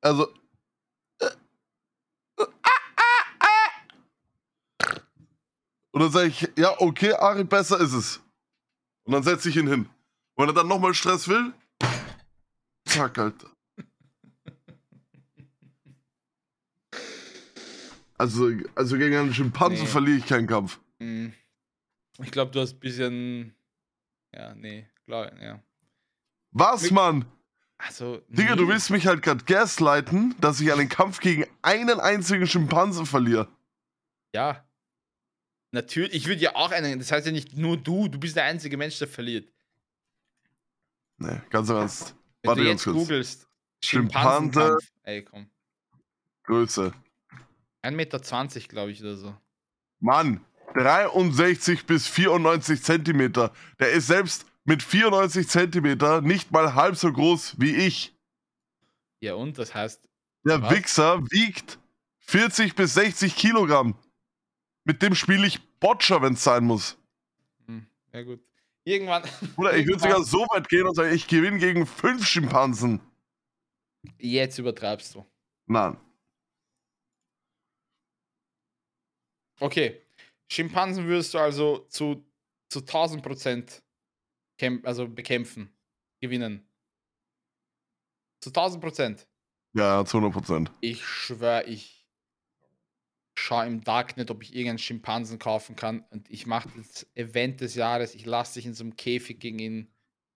B: Also. äh, äh. Und dann sage ich, ja, okay, Ari, besser ist es. Und dann setze ich ihn hin. Und wenn er dann nochmal Stress will, zack, Alter. Also, also gegen einen Schimpansen
C: Nee.
B: verliere ich keinen Kampf.
C: Mm. Ich glaube, du hast ein bisschen. Ja, nee, klar, ja.
B: Was,
C: Mit-
B: Mann?
C: Also.
B: Digga,
C: nee.
B: du willst mich halt gerade gaslighten, dass ich einen Kampf gegen einen einzigen Schimpansen verliere.
C: Ja. Natürlich, ich würde ja auch einen. Das heißt ja nicht nur du, du bist der einzige Mensch, der verliert.
B: Nee, ganz Ernst.
C: Wenn
B: Warte
C: du jetzt googelst,
B: Schimpanse.
C: Ey, komm.
B: Größe.
C: 1,20 Meter, glaube ich, oder so.
B: Mann, 63 bis 94 Zentimeter. Der ist selbst mit 94 Zentimeter nicht mal halb so groß wie ich.
C: Ja, und das heißt,
B: Der
C: Was?
B: Wichser wiegt 40 bis 60 Kilogramm. Mit dem spiele ich Boccia, wenn es sein muss.
C: hm, ja gut. Irgendwann.
B: Oder ich würde sogar so weit gehen und sagen, ich gewinne gegen fünf Schimpansen.
C: Jetzt übertreibst du.
B: Nein.
C: Okay. Schimpansen würdest du also zu, zu 1000 Prozent also bekämpfen, gewinnen. Zu 1000 Prozent.
B: Ja, zu 100 Prozent.
C: Ich schwöre, ich schaue im Darknet, ob ich irgendeinen Schimpansen kaufen kann und ich mache das Event des Jahres. Ich lasse dich in so einem Käfig gegen ihn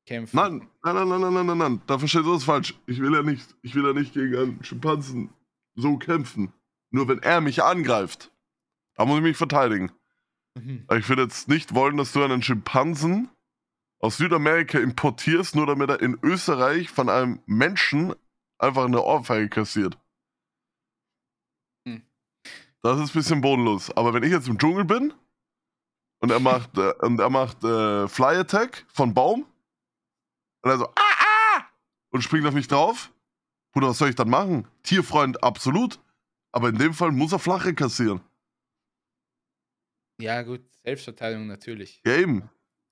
C: kämpfen.
B: Nein, nein, nein, nein, nein, nein, nein, nein. Da verstehst du das falsch. Ich will ja nicht, ich will ja nicht gegen einen Schimpansen so kämpfen. Nur wenn er mich angreift, da muss ich mich verteidigen. Mhm. Ich würde jetzt nicht wollen, dass du einen Schimpansen aus Südamerika importierst, nur damit er in Österreich von einem Menschen einfach eine Ohrfeige kassiert. Das ist ein bisschen bodenlos. Aber wenn ich jetzt im Dschungel bin und er macht, äh, und er macht äh, Fly Attack von Baum und er so ah, ah! und springt auf mich drauf, Bruder, was soll ich dann machen? Tierfreund absolut. Aber in dem Fall muss er flache kassieren.
C: Ja, gut, Selbstverteidigung natürlich.
B: Ja, eben.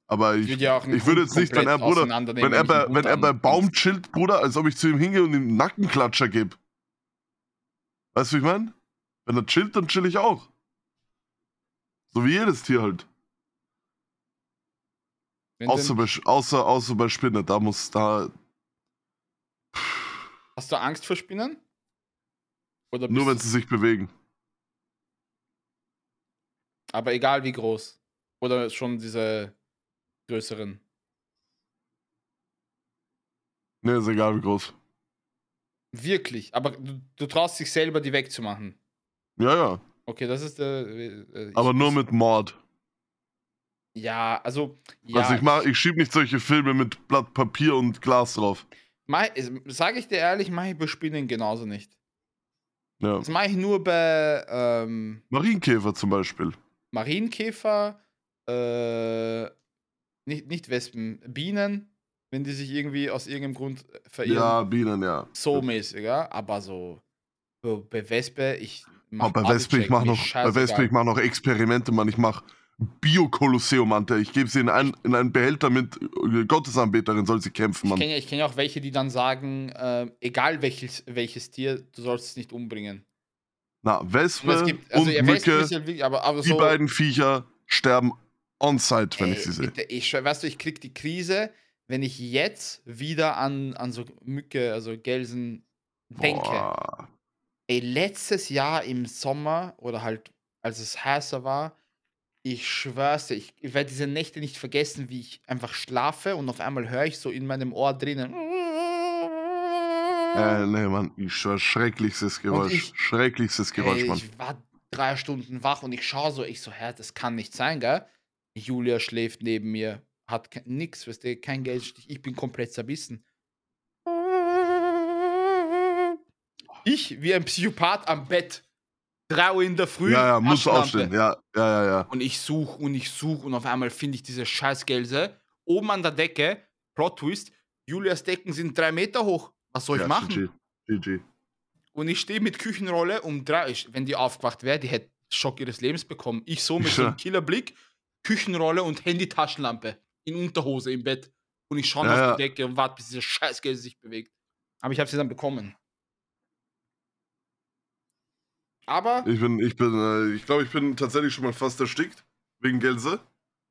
B: Aber ich, ich, ja ich würde jetzt nicht, wenn er, Bruder, wenn er, bei, wenn er bei Baum chillt, Bruder, als ob ich zu ihm hingehe und ihm einen Nackenklatscher gebe. Weißt du, wie ich meine? Wenn er chillt, dann chill ich auch. So wie jedes Tier halt. außer bei, außer, außer bei Spinne, da muss da.
C: Hast du Angst vor Spinnen?
B: Nur wenn sie sich bewegen.
C: Aber egal wie groß. Oder schon diese größeren.
B: Ne, ist egal wie groß.
C: Wirklich, aber du, du, traust dich selber, die wegzumachen.
B: Ja, ja.
C: Okay, das ist der. Äh,
B: äh aber nur mit Mord.
C: Ja, also. Ja,
B: also ich mach, ich schieb nicht solche Filme mit Blatt Papier und Glas drauf.
C: Sag ich dir ehrlich, mache ich bei Spinnen genauso nicht. Ja. Das mache ich nur bei. Ähm,
B: Marienkäfer zum Beispiel.
C: Marienkäfer, äh, nicht, nicht Wespen, Bienen, wenn die sich irgendwie aus irgendeinem Grund
B: verirren. Ja, Bienen, ja.
C: So mäßig, ja. Aber so, so bei Wespe, ich
B: mach bei Wespe, ich mach noch, bei Wespe, ich mach noch Experimente, Mann. Ich mach Bio-Kolosseum, Mann. Ich gebe sie in, ein, in einen Behälter mit äh, Gottesanbeterin, soll sie kämpfen, Mann.
C: Ich kenne ja, kenn ja auch welche, die dann sagen, äh, egal welches, welches Tier, du sollst es nicht umbringen.
B: Na, Wespe und, gibt, also, und ja, Mücke, ja aber, aber die beiden Viecher sterben on-site, wenn Ey, ich sie sehe.
C: Ich, weißt du, ich krieg die Krise, wenn ich jetzt wieder an, an so Mücke, also Gelsen denke. Boah. Ey, letztes Jahr im Sommer oder halt, als es heißer war, ich schwör's dir, ich, ich werde diese Nächte nicht vergessen, wie ich einfach schlafe und auf einmal höre ich so in meinem Ohr drinnen.
B: Äh, nee, Mann, ich schwör, schrecklichstes Geräusch. Ich, schrecklichstes Geräusch, ey, Mann.
C: Ich war drei Stunden wach und ich schaue so, ich so, hä, das kann nicht sein, gell? Julia schläft neben mir, hat nix, weißt du, kein Geldstich, ich bin komplett zerbissen. Ich wie ein Psychopath am Bett. 3 Uhr in der Früh.
B: Ja, ja, muss aufstehen. Ja, ja, ja, ja.
C: Und ich suche und ich suche und auf einmal finde ich diese Scheißgelse oben an der Decke. Plot Twist: Julias Decken sind drei Meter hoch. Was soll ich machen? GG. GG. Und ich stehe mit Küchenrolle um drei. Wenn die aufgewacht wäre, die hätte Schock ihres Lebens bekommen. Ich so mit so einem Killerblick Küchenrolle und Handy-Taschenlampe in Unterhose im Bett. Und ich schaue ja, auf die Decke und warte, bis dieser Scheißgeld sich bewegt. Aber ich habe sie dann bekommen. Aber.
B: Ich bin, ich bin, äh, ich glaube, ich bin tatsächlich schon mal fast erstickt. Wegen Gelse.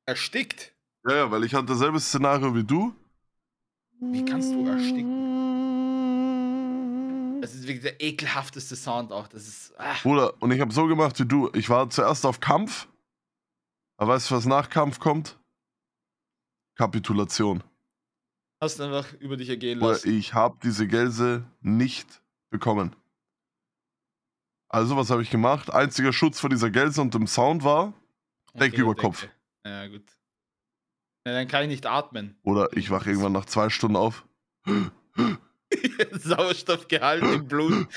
C: Erstickt?
B: Ja, ja, weil ich hatte dasselbe Szenario wie du.
C: Wie kannst du ersticken? Das ist wirklich der ekelhafteste Sound auch. Das ist.
B: Ach. Bruder, und ich habe so gemacht wie du. Ich war zuerst auf Kampf aber weißt du, was nach Kampf kommt? Kapitulation.
C: Hast du einfach über dich ergehen lassen.
B: Ich habe diese Gelse nicht bekommen. Also, was habe ich gemacht? Einziger Schutz vor dieser Gelse und dem Sound war Decke über Decke. Kopf.
C: Ja, gut. Ja, dann kann ich nicht atmen.
B: Oder ich wache irgendwann nach zwei Stunden auf.
C: Sauerstoffgehalt im Blut.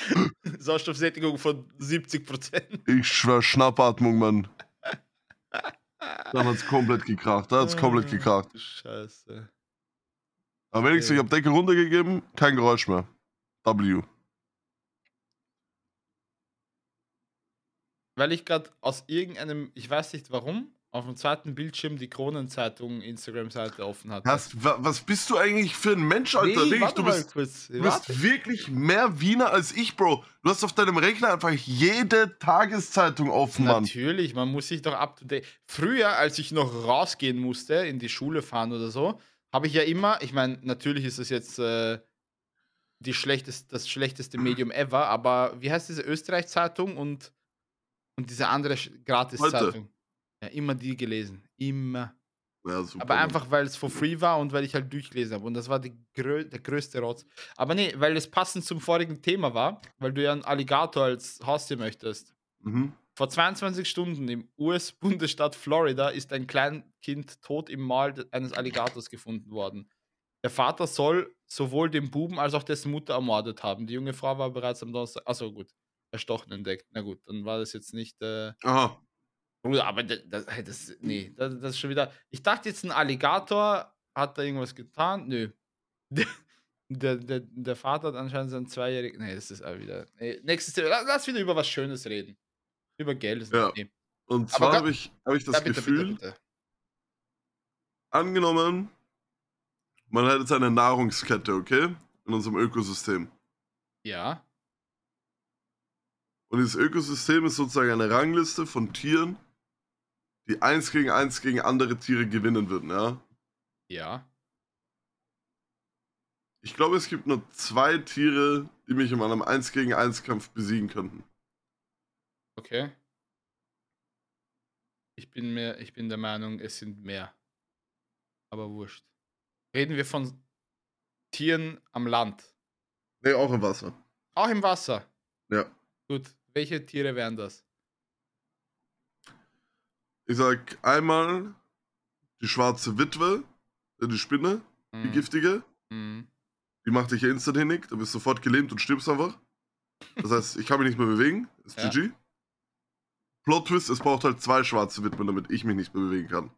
C: Sauerstoffsättigung von 70%.
B: Ich schwör Schnappatmung, Mann. Da hat es komplett gekracht. Da hat es komplett ah, gekracht.
C: Scheiße.
B: Aber wenigstens, ich habe Decke runtergegeben, kein Geräusch mehr. W.
C: Weil ich gerade aus irgendeinem, ich weiß nicht warum, auf dem zweiten Bildschirm die Kronenzeitung Instagram-Seite offen hatte.
B: Was, bist du eigentlich für ein Mensch, Alter? Nee, du bist, du bist wirklich mehr Wiener als ich, Bro. Du hast auf deinem Rechner einfach jede Tageszeitung offen,
C: Mann. Natürlich, man muss sich doch up to date. Früher, als ich noch rausgehen musste, in die Schule fahren oder so, habe ich ja immer, ich meine, natürlich ist es jetzt äh, die schlechteste, das schlechteste Medium ever, aber wie heißt diese Österreich-Zeitung und, und diese andere Gratis-Zeitung? Ja, immer die gelesen. Immer. Ja, aber einfach, weil es for free war und weil ich halt durchgelesen habe. Und das war grö der größte Rotz. Aber nee, weil es passend zum vorigen Thema war, weil du ja einen Alligator als Haustier möchtest. Mhm. Vor 22 Stunden im US-Bundesstaat Florida ist ein Kleinkind tot im Maul eines Alligators gefunden worden. Der Vater soll sowohl den Buben als auch dessen Mutter ermordet haben. Die junge Frau war bereits am Donnerstag, achso gut, erstochen entdeckt. Na gut, dann war das jetzt nicht. Äh, Aha. Aber das, das, nee, das, das, ist schon wieder. Ich dachte jetzt, ein Alligator hat da irgendwas getan. Nö. Der, der, der Vater hat anscheinend seinen zweijährigen. Nee, das ist auch wieder. Nee, nächstes Lass, lass wieder über was Schönes reden. Über Geld.
B: ja. Nee. Und zwar habe ich, hab ich das ja, bitte, Gefühl, bitte, bitte. angenommen, man hat jetzt eine Nahrungskette, okay? In unserem Ökosystem.
C: Ja.
B: Und dieses Ökosystem ist sozusagen eine Rangliste von Tieren, die eins gegen eins gegen andere Tiere gewinnen würden, ja?
C: Ja.
B: Ich glaube, es gibt nur zwei Tiere, die mich in einem 1 gegen 1 Kampf besiegen könnten.
C: Okay. Ich bin mir, ich bin der Meinung, es sind mehr. Aber wurscht. Reden wir von Tieren am Land?
B: Nee, auch im Wasser.
C: Auch im Wasser?
B: Ja.
C: Gut. Welche Tiere wären das?
B: Ich sag einmal die schwarze Witwe, äh, die Spinne, mhm. die giftige. Mhm. Die macht dich ja instant hinig, du bist sofort gelähmt und stirbst einfach. Das heißt, ich kann mich nicht mehr bewegen. Ist ja. GG. Plot Twist, es braucht halt zwei schwarze Widmen, damit ich mich nicht mehr bewegen kann.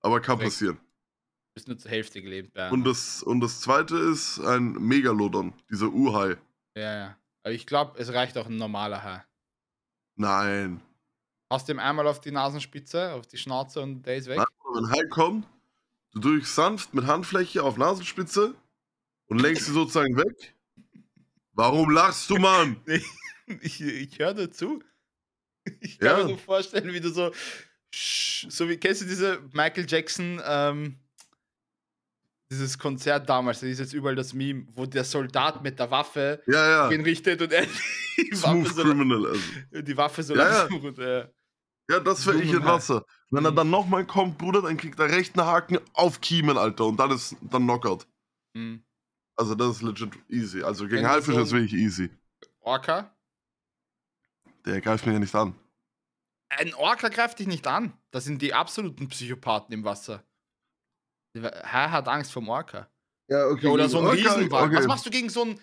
B: Aber kann Direkt. passieren.
C: Du bist nur zur Hälfte gelebt,
B: ja. Und das, und das zweite ist ein Megalodon, dieser Uhai.
C: Ja, ja. Aber ich glaube, es reicht auch ein normaler Hai.
B: Nein.
C: Hast du ihm einmal auf die Nasenspitze, auf die Schnauze und der ist weg? Nein,
B: wenn ein Hai kommt, du drückst sanft mit Handfläche auf Nasenspitze und lenkst sie sozusagen weg. Warum lachst du, Mann?
C: ich, ich höre dazu. Ich kann ja. mir so vorstellen, wie du so, so wie kennst du diese Michael Jackson, ähm, dieses Konzert damals, das ist jetzt überall das Meme, wo der Soldat mit der Waffe
B: ja, ja.
C: ihn richtet und er
B: die Waffe so, Criminal,
C: also. die Waffe so
B: ja, langsam ja. runter. Ja, das wäre ich in Wasser. Wenn er mhm. dann nochmal kommt, Bruder, dann kriegt er rechten Haken auf Kiemen, Alter. Und dann ist dann Knockout. Mhm. Also das ist legit easy. Also gegen Haifisch so ist wirklich easy.
C: Orca?
B: Der greift mich ja nicht an.
C: Ein Orca greift dich nicht an. Das sind die absoluten Psychopathen im Wasser. Hai hat Angst vor Orca. Ja, okay. Oder so ein Orca, Riesenwal. Okay. Was machst du gegen so ein.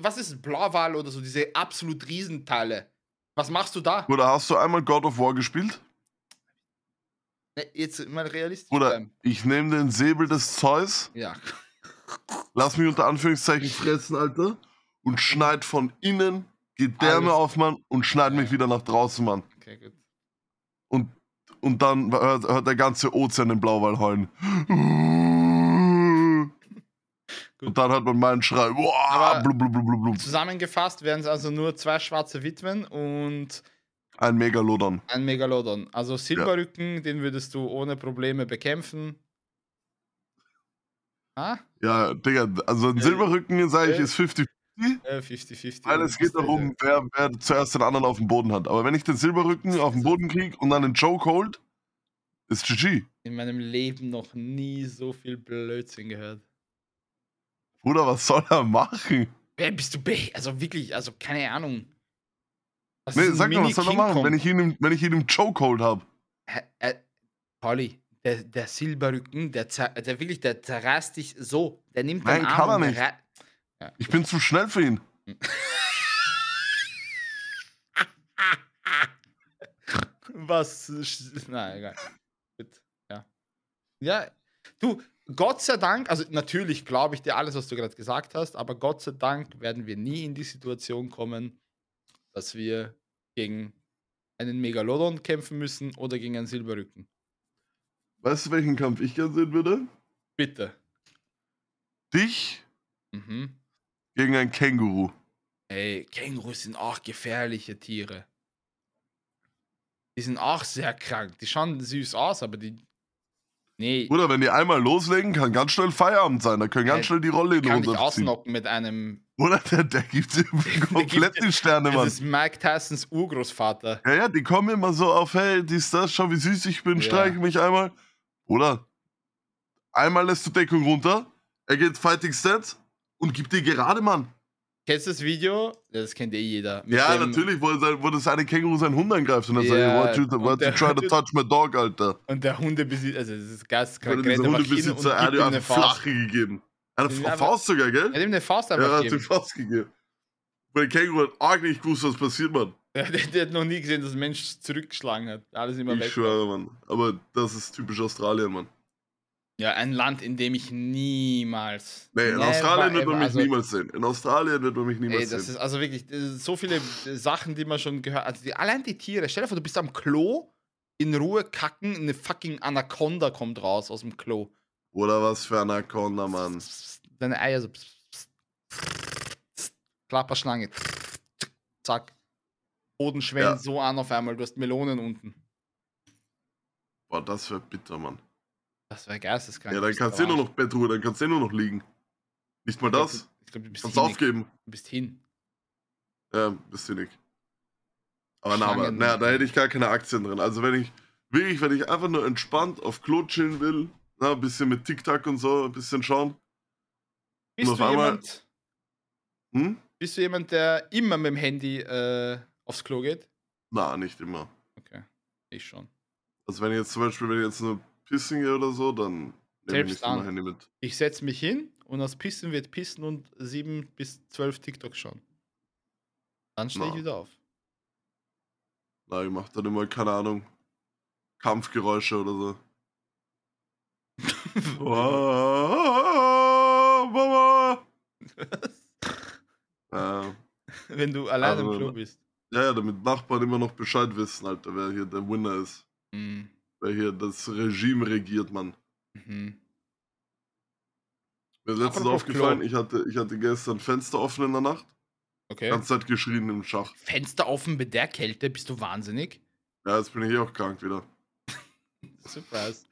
C: Was ist ein Blauwal oder so, diese absolut Riesenteile? Was machst du da?
B: Oder hast du einmal God of War gespielt?
C: Ne, jetzt mal realistisch.
B: Oder bleiben. ich nehme den Säbel des Zeus.
C: Ja.
B: Lass mich unter Anführungszeichen fressen, Alter. Und schneid von innen Gedärme Alles. auf, Mann. Und schneid mich wieder nach draußen, Mann. Okay, gut. Und, und dann hört, hört der ganze Ozean den Blauwal heulen. Und dann hört man meinen Schrei.
C: Blub, blub, blub, zusammengefasst wären es also nur zwei schwarze Witwen und
B: ein Megalodon.
C: Ein Megalodon. Also Silberrücken, ja. den würdest du ohne Probleme bekämpfen.
B: Ah? Ja, Digga, also ein Silberrücken, sage ich, ist 50-50.
C: Ja, 50-50.
B: Weil es geht darum, wer, wer zuerst den anderen auf dem Boden hat. Aber wenn ich den Silberrücken auf dem Boden kriege und dann einen Joke holt, ist GG.
C: In meinem Leben noch nie so viel Blödsinn gehört.
B: Bruder, was soll er machen?
C: Wer bist du? Also wirklich, also keine Ahnung.
B: Was nee, sag mal, was soll er machen, wenn ich ihn im, wenn ich ihn im Chokehold habe?
C: Äh, Pauli, der, der Silberrücken, der, der wirklich, der zerreißt dich so. Der nimmt
B: Nein, kann Arm er nicht. Ja. Ich bin zu schnell für ihn.
C: was? Na, egal. Ja. Ja, du, Gott sei Dank, also natürlich glaube ich dir alles, was du gerade gesagt hast, aber Gott sei Dank werden wir nie in die Situation kommen, dass wir gegen einen Megalodon kämpfen müssen oder gegen einen Silberrücken.
B: Weißt du, welchen Kampf ich gern sehen würde?
C: Bitte.
B: Dich
C: Mhm.
B: Gegen ein Känguru.
C: Ey, Kängurus sind auch gefährliche Tiere. Die sind auch sehr krank. Die schauen süß aus, aber die. Nee,
B: Oder wenn die einmal loslegen, kann ganz schnell Feierabend sein. Da können ganz
C: Ey,
B: schnell die Rolle
C: kann dich ausnocken mit einem.
B: Oder der, der gibt komplett die Sterne,
C: Das
B: Mann.
C: ist Mike Tysons Urgroßvater.
B: Ja, ja, die kommen immer so auf, hey, dies, das, schau, wie süß ich bin,
C: Ja.
B: streich mich einmal. Oder einmal lässt du Deckung runter, er geht Fighting Stance und gibt dir gerade, Mann.
C: Kennst du das Video? Ja, das kennt eh jeder. Mit
B: Ja, natürlich, wo, er sein, wo das eine Känguru seinen Hund angreift und dann
C: Ja,
B: sagt, what you, what you try to touch my dog, Alter.
C: Und der Hundebesitzer, also das ist
B: dieser
C: einfach hin und
B: Hundebesitzer, er hat ihm
C: ihm eine.
B: Flache gegeben. Er eine
C: einfach-
B: Faust sogar,
C: Er
B: gell?
C: hat ihm eine Faust
B: Er
C: einfach
B: hat die
C: gegeben.
B: Faust gegeben. Weil der Känguru hat arg nicht gewusst, was passiert, Mann.
C: Der, der, der hat noch nie gesehen, dass ein Mensch zurückgeschlagen hat. Alles immer
B: Ich
C: weg.
B: schwöre, Mann. Aber das ist typisch Australien, Mann.
C: Ja, ein Land, in dem ich niemals.
B: Nee, in Australien wird man mich
C: also,
B: niemals sehen. In Australien wird man mich
C: Ey,
B: niemals
C: das
B: sehen.
C: ist also wirklich ist so viele Sachen, die man schon gehört Also die, allein die Tiere. Stell dir vor, du bist am Klo, in Ruhe kacken, eine fucking Anaconda kommt raus aus dem Klo.
B: Oder was für Anaconda, Mann.
C: Deine Eier so. Klapperschlange. Zack. Boden schwellt
B: Ja.
C: so an auf einmal. Du hast Melonen unten.
B: Boah, das wäre bitter, Mann.
C: Das wäre geisteskrank.
B: Ja, dann kannst du nur noch Bettruhe, dann kannst du nur noch liegen. Nicht mal
C: Ich glaub,
B: das.
C: Ich glaube, du bist
B: Kannst
C: hinig.
B: aufgeben.
C: Du bist hin.
B: Ja, bist du nicht. Aber na, aber,
C: Schlangen-
B: na, da hätte ich gar keine Aktien drin. Also wenn ich, wirklich, wenn ich einfach nur entspannt auf Klo chillen will, na, ein bisschen mit TikTok und so, ein bisschen schauen.
C: Bist
B: auf
C: du,
B: einmal-
C: jemand,
B: Hm?
C: bist du jemand, der immer mit dem Handy äh, aufs Klo geht?
B: Na, nicht immer.
C: Okay, ich schon.
B: Also wenn ich jetzt zum Beispiel, wenn ich jetzt nur pissen gehe oder so, dann nehme ich
C: dann.
B: Handy mit.
C: Ich setze mich hin und aus Pissen wird Pissen und sieben bis zwölf TikToks schauen. Dann stehe ich wieder auf.
B: Na, ich mach dann immer, keine Ahnung, Kampfgeräusche oder so. Ah, Mama! Ja,
C: Wenn du allein im
B: Also,
C: Klo bist.
B: ja, ja, damit Nachbarn immer noch Bescheid wissen, Alter, wer hier der Winner ist.
C: Mhm.
B: Wer hier das Regime regiert, Mann.
C: Mhm.
B: Mir ist letztens aufgefallen,
C: Klo.
B: ich hatte, ich hatte gestern Fenster offen in der Nacht.
C: Okay.
B: Ganze Zeit geschrien im Schach.
C: Fenster offen bei der Kälte, bist du wahnsinnig?
B: Ja, jetzt bin ich eh auch krank wieder.
C: Surprise.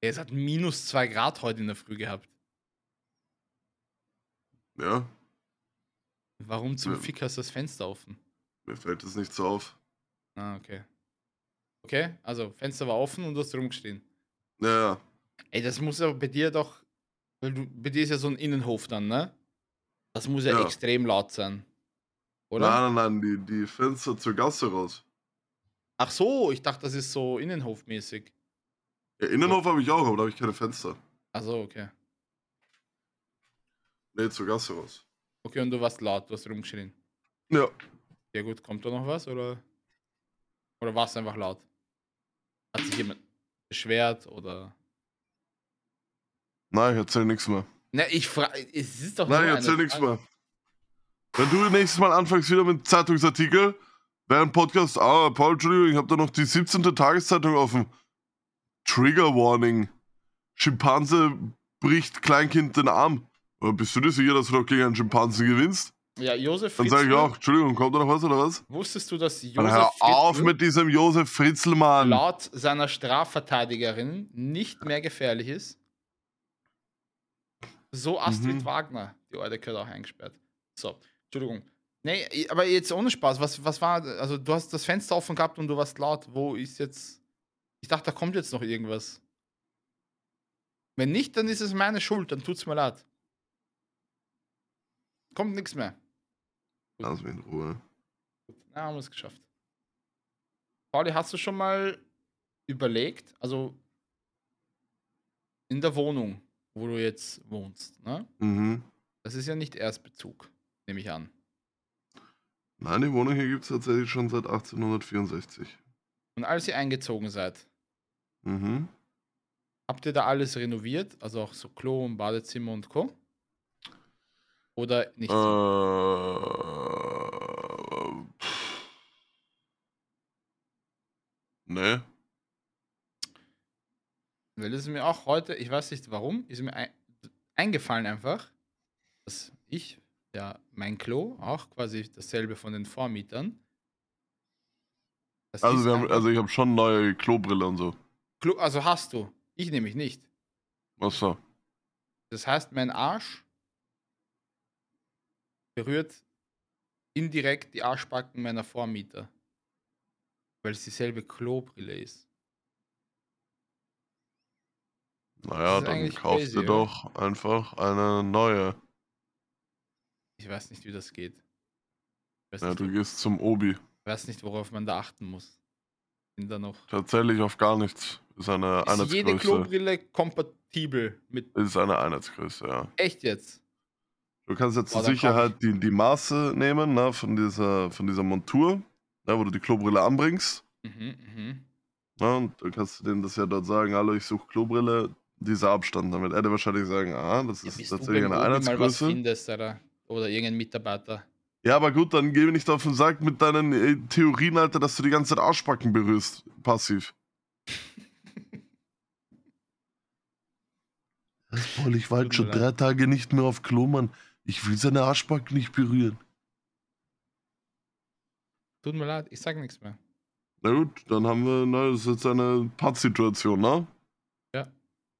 C: Es hat minus zwei Grad heute in der Früh gehabt.
B: Ja,
C: Warum zum
B: Ja.
C: Fick hast du das Fenster offen?
B: mir fällt das nicht so auf.
C: Ah, okay. Okay, also Fenster war offen und du hast rumgestehen.
B: Ja, ja.
C: Ey, das muss aber bei dir doch, weil du, bei dir ist ja so ein Innenhof dann, ne? Das muss ja,
B: Ja.
C: extrem laut sein. Oder?
B: Nein, nein, nein, die, die Fenster zur Gasse raus.
C: Ach so, ich dachte, das ist so Innenhofmäßig.
B: Ja, Innenhof habe ich auch, aber da habe ich keine Fenster.
C: Also okay.
B: Nee, zur Gasse raus.
C: Okay, und du warst laut, du hast rumgeschrien.
B: Ja.
C: Ja gut, kommt da noch was oder? Oder war es einfach laut? Hat sich jemand beschwert oder?
B: Nein, ich erzähl nichts mehr.
C: Ne, ich frage, es ist doch
B: Nein, ich erzähl nichts mehr. Wenn du nächstes Mal anfängst wieder mit Zeitungsartikel, ein Podcast, ah, Paul, Entschuldigung, ich habe da noch die 17. Tageszeitung offen. Trigger Warning. Schimpanse bricht Kleinkind den Arm. Oder bist du dir sicher, dass du noch gegen einen Schimpansen gewinnst?
C: Ja, Josef
B: Dann sage ich
C: Fritzl,
B: auch, Entschuldigung, kommt da noch was oder was?
C: Wusstest du, dass
B: Dann hör
C: Josef
B: auf
C: Fritzl
B: mit diesem Josef Fritzl, Mann.
C: laut seiner Strafverteidigerin nicht mehr gefährlich ist? So Astrid
B: Mhm.
C: Wagner, die alte gehört auch eingesperrt. So, Entschuldigung. Nee, aber jetzt ohne Spaß, was, was war, also du hast das Fenster offen gehabt und du warst laut. Wo ist jetzt. Ich dachte, da kommt jetzt noch irgendwas. Wenn nicht, dann ist es meine Schuld, dann tut's mir leid. Kommt nichts mehr.
B: Lass mich in Ruhe.
C: Gut, na, haben wir es geschafft. Pauli, hast du schon mal überlegt, also in der Wohnung, wo du jetzt wohnst, ne?
B: Mhm.
C: Das ist ja nicht Erstbezug, nehme ich an.
B: Nein, die Wohnung hier gibt es tatsächlich schon seit 1864.
C: Und als ihr eingezogen seid,
B: Mhm.
C: habt ihr da alles renoviert? Also auch so Klo und Badezimmer und Co? Oder nicht?
B: Äh, nee.
C: das ist mir auch heute, ich weiß nicht warum, ist mir ein, eingefallen einfach, dass ich, ja, mein Klo, auch quasi dasselbe von den Vormietern.
B: Also, haben, also ich habe schon neue Klobrille und so.
C: Klo, also hast du. Ich nämlich nicht.
B: Was so?
C: Das heißt, mein Arsch berührt indirekt die Arschbacken meiner Vormieter. Weil es dieselbe Klobrille ist.
B: Naja, dann kaufst du doch einfach eine neue.
C: Ich weiß nicht, wie das geht.
B: Ja, nicht, du gehst zum Obi.
C: Ich weiß nicht, worauf man da achten muss. Bin da noch.
B: Tatsächlich auf gar nichts. Ist eine ist Einheitsgröße.
C: jede Klobrille kompatibel mit.
B: Ist eine Einheitsgröße, ja.
C: Echt jetzt?
B: Du kannst jetzt zur Sicherheit die, die Maße nehmen, ne, von dieser, von dieser Montur, ne, wo du die Klobrille anbringst. Mhm, mhm. Ne, und dann kannst du denen das ja dort sagen, hallo, ich suche Klobrille, dieser Abstand. Damit er dir wahrscheinlich sagen, ah, das ist ja, tatsächlich eine Einheitsgröße. Mal was
C: findest, oder? oder irgendein Mitarbeiter.
B: Ja, aber gut, dann geh nicht auf den Sack mit deinen äh, Theorien, Alter, dass du die ganze Zeit Arschbacken berührst. Passiv. Paul, ich war jetzt schon drei Tage nicht mehr auf Klo, Mann. Ich will seine Arschbacken nicht berühren.
C: Tut mir leid, ich sag nichts mehr.
B: Na gut, dann haben wir, na, das ist jetzt eine Pattsituation, ne?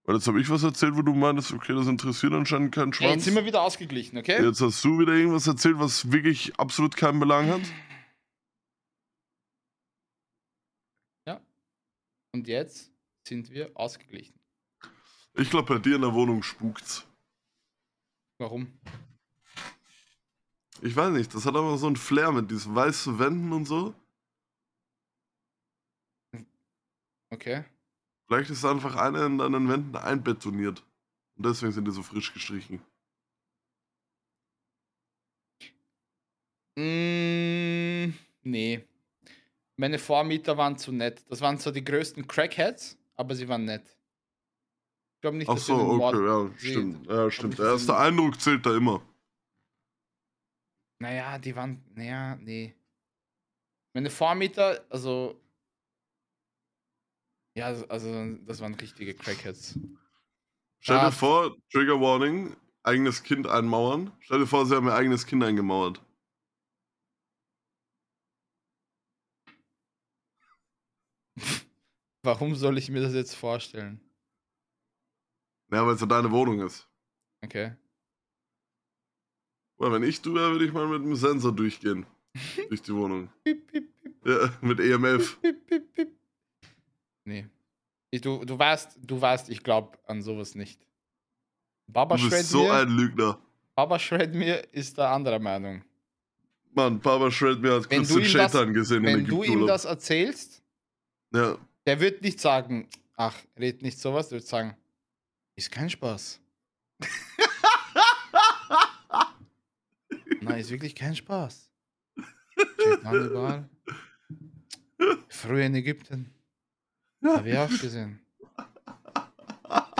B: Weil jetzt habe ich was erzählt, wo du meinst, okay, das interessiert anscheinend keinen Schwanz.
C: Jetzt sind wir wieder ausgeglichen, okay?
B: Jetzt hast du wieder irgendwas erzählt, was wirklich absolut keinen Belang hat.
C: Ja. Und jetzt sind wir ausgeglichen.
B: Ich glaube, bei dir in der Wohnung spukt's.
C: Warum?
B: Ich weiß nicht, das hat aber so ein Flair mit diesen weißen Wänden und so.
C: Okay.
B: Vielleicht ist einfach einer in deinen Wänden einbetoniert. Und deswegen sind die so frisch gestrichen.
C: Mm, nee. Meine Vormieter waren zu nett. Das waren zwar die größten Crackheads, aber sie waren nett. Ich glaube nicht,
B: Ach dass so, okay, Mord ja, stimmt. Ja, stimmt. Der erste Eindruck zählt da immer.
C: Naja, die waren. Naja, nee. Meine Vormieter, also. Ja, also, das waren richtige Crackheads.
B: Stell dir vor, Trigger Warning, eigenes Kind einmauern. Stell dir vor, sie haben ihr eigenes Kind eingemauert.
C: Warum soll ich mir das jetzt vorstellen?
B: Ja, weil es ja deine Wohnung ist.
C: Okay.
B: Weil wenn ich du wäre, würde ich mal mit dem Sensor durchgehen. durch die Wohnung. Ja, mit EMF.
C: Nee. Du, du weißt, du weißt, ich glaube an sowas nicht.
B: Baba du bist so ein Lügner.
C: Baba Shred mir ist da anderer Meinung.
B: Mann, Baba Shred mir hat kurz den Shaitan gesehen
C: Wenn du ihm das erzählst,
B: ja.
C: der wird nicht sagen, ach, red nicht sowas, der wird sagen, ist kein Spaß. Nein, ist wirklich kein Spaß. Hannibal. Früher in Ägypten. Habe ich auch gesehen.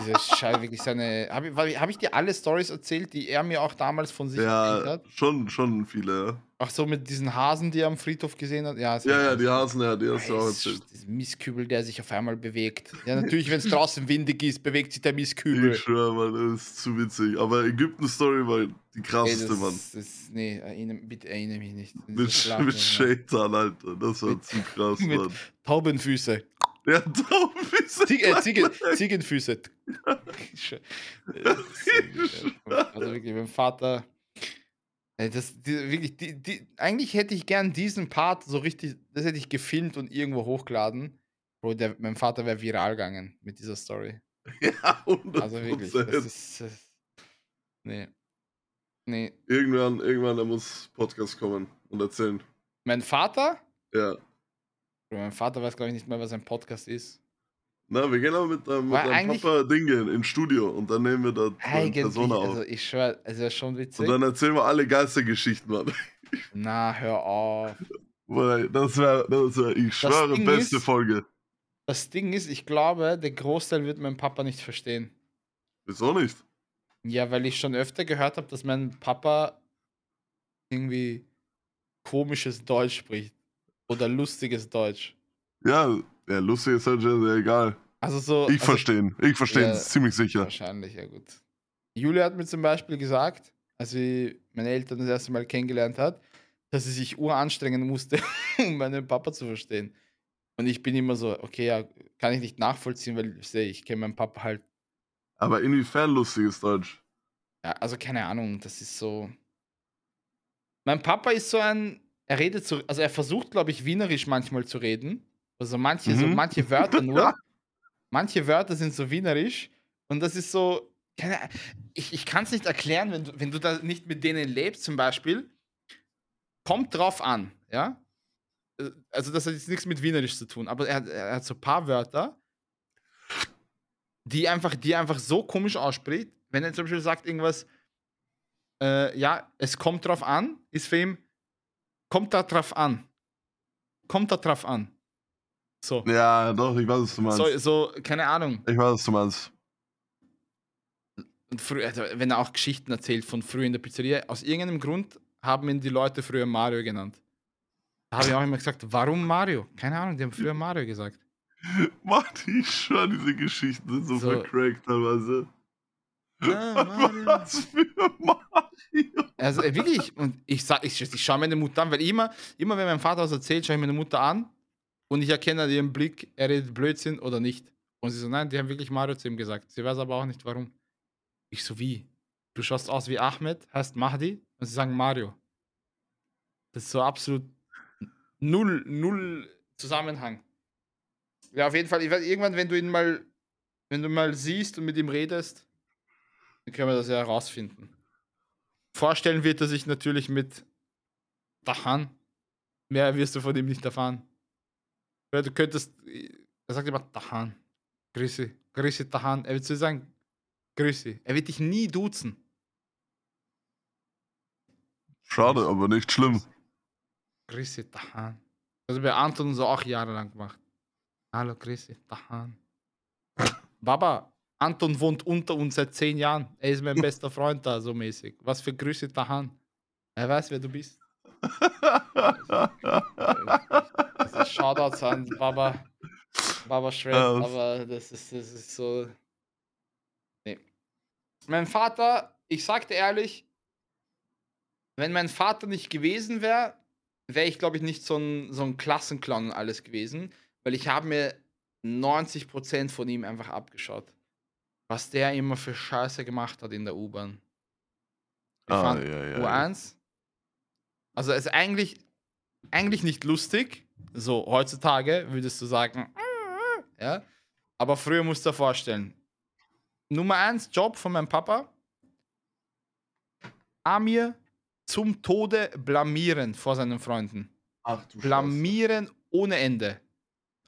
C: Diese Scheiße, wirklich seine. Habe ich, hab ich dir alle Stories erzählt, die er mir auch damals von sich
B: ja, erzählt hat? Schon, schon viele,
C: Ach so, mit diesen Hasen, die er am Friedhof gesehen hat? Ja,
B: ja, ja die Hasen, ja, die hast du auch
C: erzählt. Dieser Mistkübel, der sich auf einmal bewegt. Ja, natürlich, wenn es draußen windig ist, bewegt sich der Mistkübel.
B: Ich schwöre, Mann, das ist zu witzig. Aber Ägypten-Story war die krasseste, Ey, das, Mann.
C: Das, nee, erinnere, bitte erinnere mich nicht.
B: Mit, mit Shaitan, Alter. Das war zu krass,
C: mit Mann. Taubenfüße.
B: Ja, Taubenfüße.
C: Zieg, äh, Ziegen, Ziegenfüße. also wirklich, mein Vater das, die, wirklich, die, die, eigentlich hätte ich gern diesen Part so richtig, das hätte ich gefilmt und irgendwo hochgeladen. Bro, der, mein Vater wäre viral gegangen mit dieser Story.
B: Ja, 100%.
C: Also wirklich, das ist, das, nee. Nee.
B: Irgendwann, irgendwann, da muss Podcast kommen und erzählen.
C: Mein Vater?
B: Ja.
C: Mein Vater weiß, glaube ich, nicht mehr, was ein Podcast ist.
B: Na, wir gehen aber mit, äh, mit deinem Papa Dinge ins Studio und dann nehmen wir da eine Person auf.
C: Also ich schwör, es ist schon witzig.
B: Und dann erzählen wir alle Geistergeschichten, Mann.
C: Na, hör auf.
B: Das wäre, das wär, ich schwöre, das beste ist, Folge.
C: Das Ding ist, ich glaube, der Großteil wird mein Papa nicht verstehen.
B: Wieso nicht?
C: Ja, weil ich schon öfter gehört habe, dass mein Papa irgendwie komisches Deutsch spricht. Oder lustiges Deutsch.
B: Ja, ja lustig ist halt sehr, sehr egal.
C: Also so.
B: Ich
C: also,
B: verstehe Ich verstehe ja, ziemlich sicher.
C: Wahrscheinlich, ja gut. Julia hat mir zum Beispiel gesagt, als sie meine Eltern das erste Mal kennengelernt hat, dass sie sich uranstrengen musste, um meinen Papa zu verstehen. Und ich bin immer so, okay, ja, kann ich nicht nachvollziehen, weil ich sehe, ich kenne meinen Papa halt.
B: Aber inwiefern lustiges Deutsch?
C: Ja, also keine Ahnung, das ist so. Mein Papa ist so ein, er redet so, also er versucht, glaube ich, wienerisch manchmal zu reden. Also manche, mhm. so manche Wörter nur. manche Wörter sind so wienerisch. Und das ist so, keine, ich, ich kann es nicht erklären, wenn du, wenn du da nicht mit denen lebst, zum Beispiel. Kommt drauf an, ja? Äh, also, das hat jetzt nichts mit Wienerisch zu tun, aber er, er hat so ein paar Wörter, die einfach, die einfach so komisch ausspricht. Wenn er zum Beispiel sagt irgendwas, äh, ja, es kommt drauf an, ist für ihn, kommt da drauf an. Kommt da drauf an. So.
B: Ja, doch, ich weiß, was du meinst.
C: So, so keine Ahnung.
B: Ich weiß, was du meinst.
C: Früher, also wenn er auch Geschichten erzählt von früher in der Pizzeria, aus irgendeinem Grund haben ihn die Leute früher Mario genannt. Da habe ich auch immer gesagt, warum Mario? Keine Ahnung, die haben früher Mario gesagt.
B: Martin, ich schon, diese Geschichten sind so, so vercrackt teilweise. Mario. Was für Mario?
C: Also äh, wirklich, und ich sag, ich, ich schaue meine Mutter an, weil immer, immer wenn mein Vater was erzählt, schaue ich meine Mutter an und ich erkenne an ihrem Blick, er redet Blödsinn oder nicht. Und sie so, nein, die haben wirklich Mario zu ihm gesagt. Sie weiß aber auch nicht warum. Ich so, wie? Du schaust aus wie Ahmed, heißt Mahdi und sie sagen Mario. Das ist so absolut null, null Zusammenhang. Ja, auf jeden Fall, ich werde irgendwann, wenn du ihn mal, wenn du mal siehst und mit ihm redest, dann können wir das ja herausfinden. Vorstellen wird er sich natürlich mit Dahan. Mehr wirst du von ihm nicht erfahren. Du könntest, er sagt immer Dahan. Grüße, Grüße Dahan. Er wird zu sagen, Grüße. Er wird dich nie duzen.
B: Schade, aber nicht schlimm.
C: Grüße, Dahan. Das hat bei Anton so auch jahrelang gemacht. Hallo, Grüße, Dahan. Baba, Anton wohnt unter uns seit zehn Jahren. Er ist mein bester Freund da, so mäßig. Was für Grüße, Dahan. Er weiß, wer du bist. ist Shoutouts an Baba. Baba Shred, aber das ist, das ist so. Mein Vater, ich sagte ehrlich, wenn mein Vater nicht gewesen wäre, wäre ich, glaube ich, nicht so ein, so ein Klassenclown und alles gewesen, weil ich habe mir 90% von ihm einfach abgeschaut. Was der immer für Scheiße gemacht hat in der U-Bahn. Ich ah, fand ja, ja, U1, also es ist eigentlich, eigentlich nicht lustig, so heutzutage würdest du sagen, ja, aber früher musst du dir vorstellen, Nummer eins Job von meinem Papa. Amir zum Tode blamieren vor seinen Freunden. Ach Blamieren Scheiße. ohne Ende.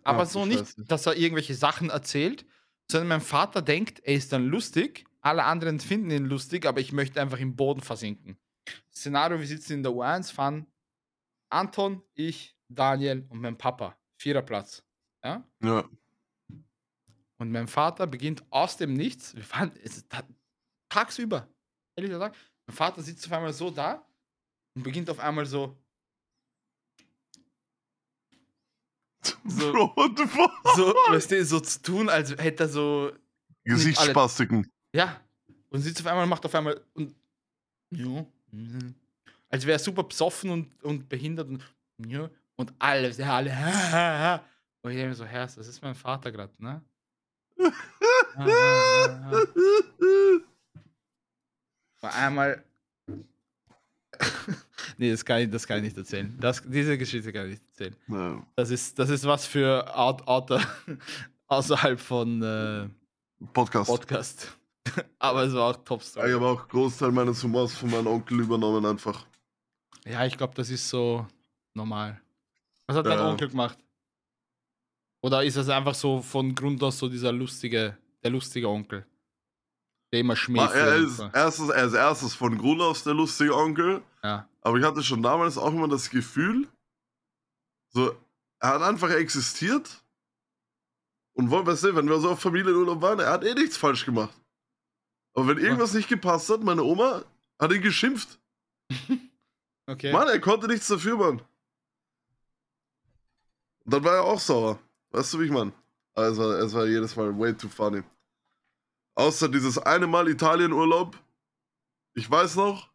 C: Aber Ach, so nicht, dass er irgendwelche Sachen erzählt, sondern mein Vater denkt, er ist dann lustig. Alle anderen finden ihn lustig, aber ich möchte einfach im Boden versinken. Szenario: Wir sitzen in der U1, fahren Anton, ich, Daniel und mein Papa. Viererplatz. Ja?
B: Ja.
C: Und mein Vater beginnt aus dem Nichts, wir fahren es tagsüber, ehrlich gesagt, mein Vater sitzt auf einmal so da und beginnt auf einmal so. So, so, weißt du, so zu tun, als hätte er so.
B: Gesichtsspastiken.
C: Ja. Und sitzt auf einmal, macht auf einmal. Und, ja. Als wäre er super besoffen und, und behindert und. Ja. Und alle, alle. Und ich denke mir so, Herr, das ist mein Vater gerade, ne? War einmal. nee, das kann, ich, das kann ich nicht erzählen. Das, diese Geschichte kann ich nicht erzählen. No. Das, ist, das ist was für Autor außerhalb von äh,
B: Podcast.
C: Podcast. aber es war auch top
B: Story. Ich habe auch Großteil meines Humors von meinem Onkel übernommen, einfach.
C: Ja, ich glaube, das ist so normal. Was hat ja. dein Onkel gemacht? Oder ist es einfach so von Grund aus so dieser lustige, der lustige Onkel? Der immer schmäht.
B: Er ist, erstes, er ist erstes von Grund aus der lustige Onkel.
C: Ja.
B: Aber ich hatte schon damals auch immer das Gefühl, so, er hat einfach existiert. Und wollen wir sehen, wenn wir so auf Familienurlaub waren, er hat eh nichts falsch gemacht. Aber wenn irgendwas nicht gepasst hat, meine Oma hat ihn geschimpft.
C: okay.
B: Mann, er konnte nichts dafür, Mann. Und dann war er auch sauer. Weißt du, wie ich meine? Also, es war jedes Mal way too funny. Außer dieses eine Mal Italienurlaub. Ich weiß noch,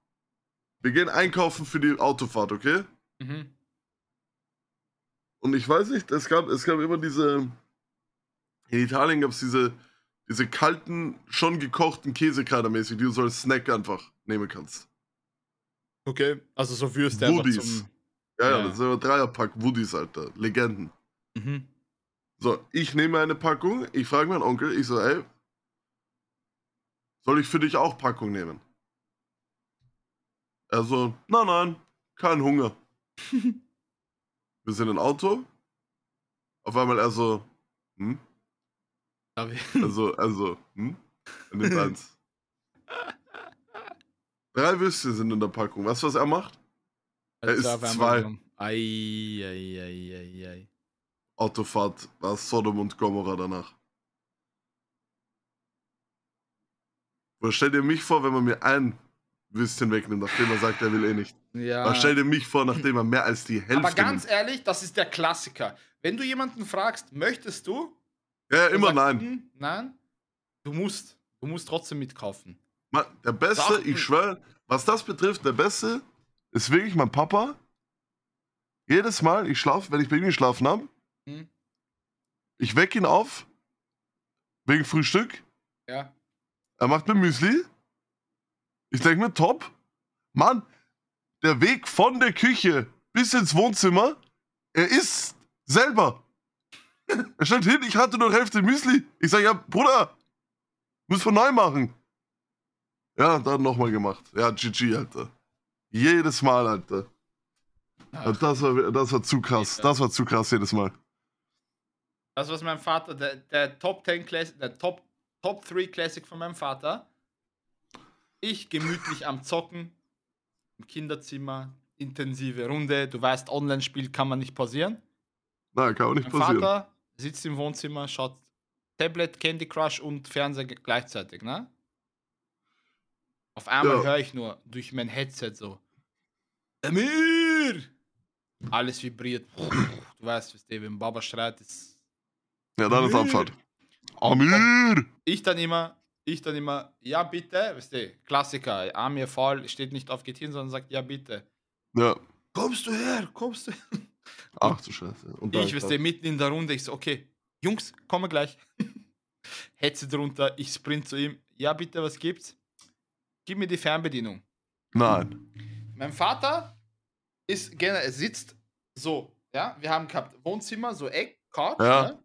B: wir gehen einkaufen für die Autofahrt, okay? Mhm. Und ich weiß nicht, es gab, es gab immer diese. In Italien gab es diese, diese kalten, schon gekochten Käsekader-mäßig, die du so als Snack einfach nehmen kannst.
C: Okay, also so Würste
B: Woodies. Zum, ja, ja, ja, das ist ein Dreierpack Woodies, Alter. Legenden. Mhm. So, ich nehme eine Packung, ich frage meinen Onkel, ich so, ey, soll ich für dich auch Packung nehmen? Er so, nein, nein, kein Hunger. Wir sind im Auto. Auf einmal er so, hm? Also, also, hm? Er nimmt eins. Drei Würstchen sind in der Packung. Weißt du, was er macht? Er ist zwei. Ei, ei, ei, ei, ei. Autofahrt war Sodom und Gomorra danach. Oder stell dir mich vor, wenn man mir ein Würstchen wegnimmt, nachdem er sagt, er will eh nicht. Ja. Aber stell dir mich vor, nachdem er mehr als die Hälfte
C: Aber ganz nimmt. ehrlich, das ist der Klassiker. Wenn du jemanden fragst, möchtest du?
B: Ja, immer sagt, nein.
C: Hm, nein, du musst. Du musst trotzdem mitkaufen.
B: Man, der Beste, Sag, ich schwöre, was das betrifft, der Beste ist wirklich mein Papa. Jedes Mal, ich schlafe, wenn ich bei ihm geschlafen habe, hm? ich wecke ihn auf, wegen Frühstück.
C: Ja.
B: Er macht mir Müsli. Ich denke mir, top. Mann, der Weg von der Küche bis ins Wohnzimmer, er ist selber. er stand hin, ich hatte nur Hälfte Müsli. Ich sage, ja, Bruder, muss von neu machen. Ja, dann nochmal gemacht. Ja, GG, Alter. Jedes Mal, Alter. Ach, das, war, das war zu krass. Das war zu krass jedes Mal.
C: Das, was mein Vater, der, der Top 10 Classic, der Top, Top 3 Classic von meinem Vater. Ich gemütlich am Zocken, im Kinderzimmer, intensive Runde. Du weißt, Online-Spiel kann man nicht pausieren.
B: Nein, kann auch nicht mein pausieren. Vater
C: sitzt im Wohnzimmer, schaut Tablet, Candy Crush und Fernseher gleichzeitig, ne? Auf einmal ja. höre ich nur durch mein Headset so: Amir! Alles vibriert. Du weißt, was der, wenn Baba schreit, ist.
B: Ja, dann ist Abfahrt. Amir!
C: Ich dann immer, ich dann immer, ja bitte, weißt du, Klassiker, Amir faul, steht nicht auf geht hin, sondern sagt, ja bitte.
B: Ja.
C: Kommst du her, kommst du her.
B: Ach du Scheiße.
C: Und ich, weißt du, mitten in der Runde, ich so, okay, Jungs, komme gleich. Hetze drunter, ich sprint zu ihm, ja bitte, was gibt's? Gib mir die Fernbedienung.
B: Nein.
C: Mein Vater ist gerne, er sitzt so, ja, wir haben gehabt Wohnzimmer, so Eck, Couch, ja. ne?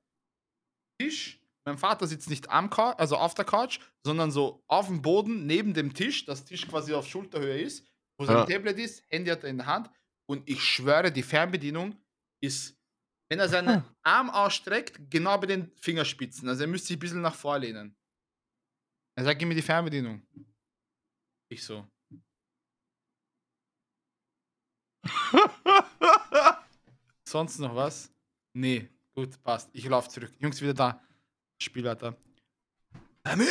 C: Tisch, mein Vater sitzt nicht am Couch, also auf der Couch, sondern so auf dem Boden neben dem Tisch, das Tisch quasi auf Schulterhöhe ist, wo sein ja. Tablet ist, Handy hat er in der Hand und ich schwöre, die Fernbedienung ist, wenn er seinen Arm ausstreckt, genau bei den Fingerspitzen. Also er müsste sich ein bisschen nach vorlehnen. Er sagt, gib mir die Fernbedienung. Ich so. Sonst noch was? Nee, gut, passt. Ich laufe zurück. Jungs, wieder da. Spielleiter. Ami!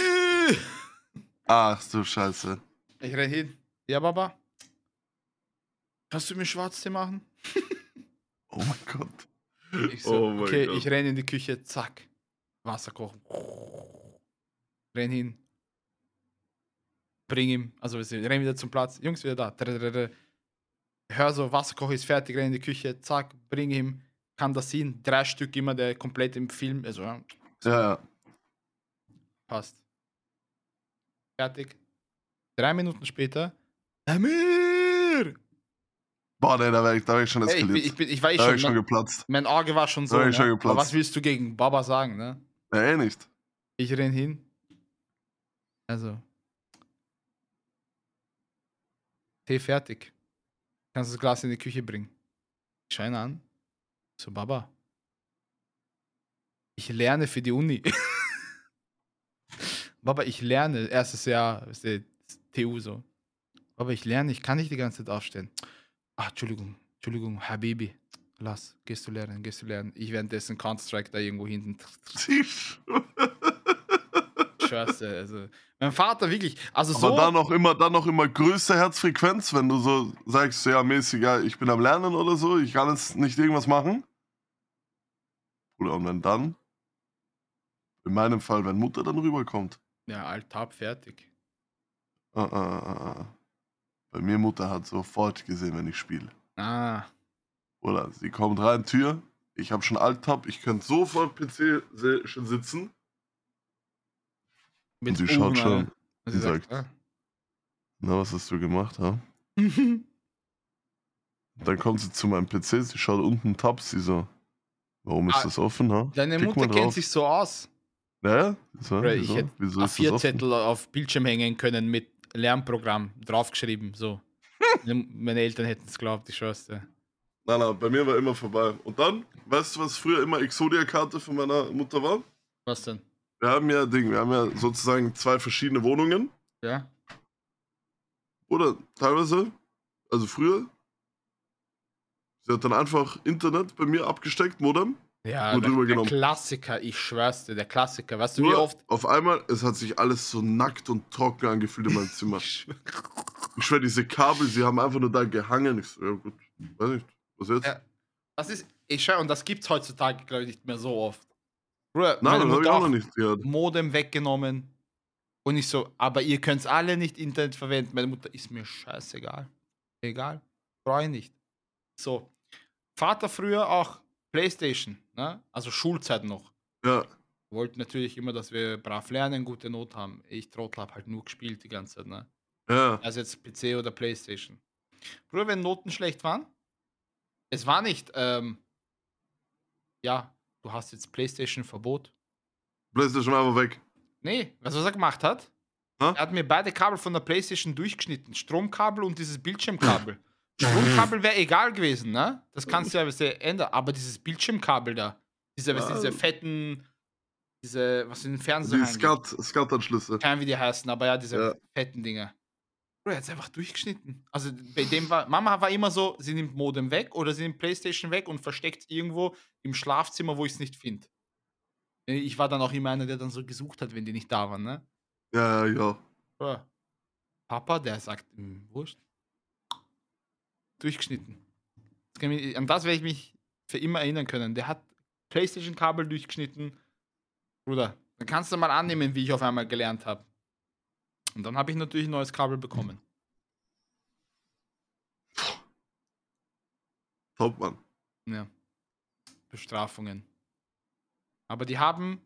B: Ach du Scheiße.
C: Ich renn hin. Ja, Baba. Kannst du mir Schwarztee machen?
B: oh mein Gott.
C: Ich so, oh okay, Gott. ich renn in die Küche, zack. Wasser kochen. Renn hin. Bring ihm, also wir rennen wieder zum Platz. Jungs, wieder da. Hör so, Wasserkocher ist fertig, renn in die Küche, zack, bring ihm. Kann das sehen? Drei Stück immer, der komplett im Film, also
B: ja, ja.
C: Passt. Fertig. Drei Minuten später. Amir!
B: Boah, nee, da wäre ich, wär ich schon eskaliert.
C: Hey, ich, bin, ich, ich war eh
B: da
C: schon,
B: schon geplatzt.
C: Mein Auge war schon so.
B: Da ne? schon
C: geplatzt. Aber was willst du gegen Baba sagen, ne?
B: Ja, eh nicht.
C: Ich renn hin. Also. Tee fertig. Kannst das Glas in die Küche bringen. Ich schaue ihn an. So, Baba. Ich lerne für die Uni. Baba, ich lerne. Erstes Jahr, ist der TU so. Baba, ich lerne, ich kann nicht die ganze Zeit aufstehen. Ach, Entschuldigung, Entschuldigung, Habibi. Lass, gehst du lernen, gehst du lernen. Ich währenddessen Counter-Strike da irgendwo hinten. Scheiße, also. Mein Vater wirklich, also
B: Aber so. dann noch immer, dann noch immer größte Herzfrequenz, wenn du so sagst, ja, mäßig, ja, ich bin am Lernen oder so, ich kann jetzt nicht irgendwas machen. Oder und wenn dann In meinem Fall, wenn Mutter dann rüberkommt.
C: Ja, Altab fertig.
B: Ah, ah, ah, ah. Bei mir Mutter hat sofort gesehen, wenn ich spiele.
C: Ah.
B: Oder sie kommt rein, Tür. Ich habe schon Alt-Tab, ich könnte sofort PC schon sitzen. Mit und sie schaut schon. Sie sagt, sagt ah. na, was hast du gemacht, ha? Dann kommt sie zu meinem PC, sie schaut unten Tab, sie so, warum ist ah, das offen, ha?
C: Deine Klick Mutter kennt sich so aus.
B: Ja?
C: So, ich hätte Wieso A4-Zettel auf Bildschirm hängen können mit Lernprogramm draufgeschrieben, so. Meine Eltern hätten es geglaubt, ich schwör's dir.
B: Nein, nein, bei mir war immer vorbei. Und dann, weißt du, was früher immer Exodia-Karte von meiner Mutter war?
C: Was denn?
B: Wir haben ja Ding, wir haben ja sozusagen zwei verschiedene Wohnungen.
C: Ja.
B: Oder teilweise, also früher. Sie hat dann einfach Internet bei mir abgesteckt, Modem.
C: Ja, der, der Klassiker, ich schwör's dir, der Klassiker. Weißt du, wie oft.
B: Auf einmal, es hat sich alles so nackt und trocken angefühlt in meinem Zimmer. ich schwör, diese Kabel, sie haben einfach nur da gehangen. Ich so, ja gut, weiß nicht. Was jetzt? Ja,
C: das ist, ich schau, und das gibt's heutzutage, glaube ich, nicht mehr so oft.
B: Bruder, Nein, das habe ich auch noch nicht
C: gehört. Modem weggenommen. Und ich so, aber ihr könnt alle nicht Internet verwenden. Meine Mutter ist mir scheißegal. Egal. Brauche ich nicht. So. Vater früher auch Playstation, ne? Also Schulzeit noch.
B: Ja.
C: Wollten natürlich immer, dass wir brav lernen, gute Not haben. Ich Trottel hab halt nur gespielt die ganze Zeit, ne?
B: Ja.
C: Also jetzt PC oder Playstation. Früher, wenn Noten schlecht waren, es war nicht, ähm, ja, du hast jetzt PlayStation-Verbot.
B: PlayStation war aber weg.
C: Nee, weißt du, was er gemacht hat? Ha? Er hat mir beide Kabel von der PlayStation durchgeschnitten. Stromkabel und dieses Bildschirmkabel. Stromkabel wäre egal gewesen, ne? Das kannst du ja ändern. Aber dieses Bildschirmkabel da, diese, ja. diese fetten, diese, was in den Fernsehen.
B: Die Skat-Anschlüsse.
C: Keine wie die heißen, aber ja, diese ja. fetten Dinger. Bro, er hat einfach durchgeschnitten. Also bei dem war, Mama war immer so, sie nimmt Modem weg oder sie nimmt Playstation weg und versteckt es irgendwo im Schlafzimmer, wo ich es nicht finde. Äh, ich war dann auch immer einer, der dann so gesucht hat, wenn die nicht da waren, ne?
B: Ja, ja.
C: Bro. Papa, der sagt, hm, wurscht. Durchgeschnitten. Das mich, an das werde ich mich für immer erinnern können. Der hat Playstation-Kabel durchgeschnitten. Bruder, dann kannst du mal annehmen, wie ich auf einmal gelernt habe. Und dann habe ich natürlich ein neues Kabel bekommen.
B: Top, Mann.
C: Ja. Bestrafungen. Aber die haben,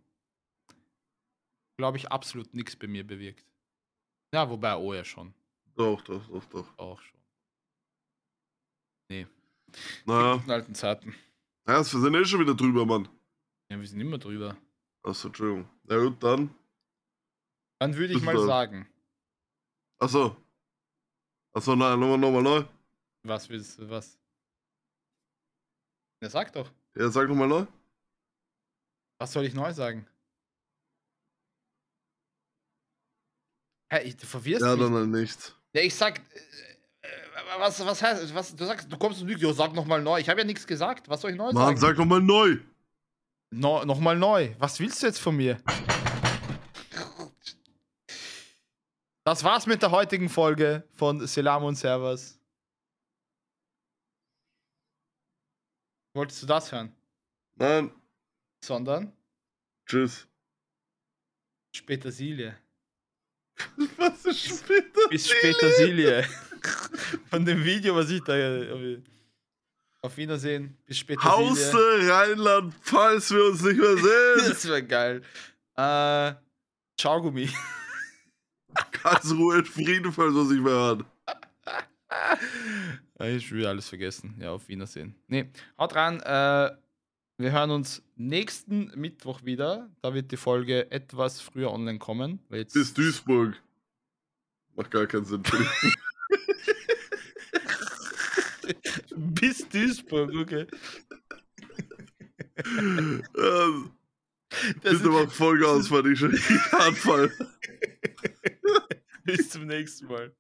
C: glaube ich, absolut nichts bei mir bewirkt. Ja, wobei, oh ja schon.
B: Doch, doch, doch, doch.
C: Auch schon. Nee.
B: Naja.
C: In alten Zeiten.
B: Ja, wir sind eh schon wieder drüber, Mann.
C: Ja, wir sind immer drüber.
B: Achso, Entschuldigung. Na gut, dann.
C: Dann würde ich mal dann. sagen.
B: Achso. Achso, nein, nochmal, nochmal neu.
C: Was willst du, was? Ja, sag doch.
B: Ja, sag nochmal neu.
C: Was soll ich neu sagen? Hä, ich, du verwirrst
B: ja, mich. Ja, dann halt nichts.
C: Ja, ich sag. Was, was heißt. Was, du sagst, du kommst und lügst. Sag nochmal neu. Ich habe ja nichts gesagt. Was soll ich neu Mann, sagen? Mann,
B: sag nochmal neu.
C: No, nochmal neu. Was willst du jetzt von mir? Das war's mit der heutigen Folge von Selam und Servers. Wolltest du das hören?
B: Nein.
C: Sondern?
B: Tschüss.
C: Spätersilie.
B: Was ist Spätersilie?
C: Bis Spätersilie. Von dem Video, was ich da. Auf Wiedersehen. Bis später.
B: Hause Rheinland, falls wir uns nicht mehr sehen.
C: das wäre geil. Äh, Ciao, Gummi.
B: Karlsruhe in Frieden, falls wir sich mehr hören.
C: Ich will alles vergessen. Ja, auf Wiedersehen. Nee, haut rein. Äh, wir hören uns nächsten Mittwoch wieder. Da wird die Folge etwas früher online kommen.
B: Bis Duisburg. Macht gar keinen Sinn.
C: Bis Duisburg, okay.
B: Ähm, das ist aber Folge aus, weil ich schon Anfall.
C: Bis zum nächsten Mal.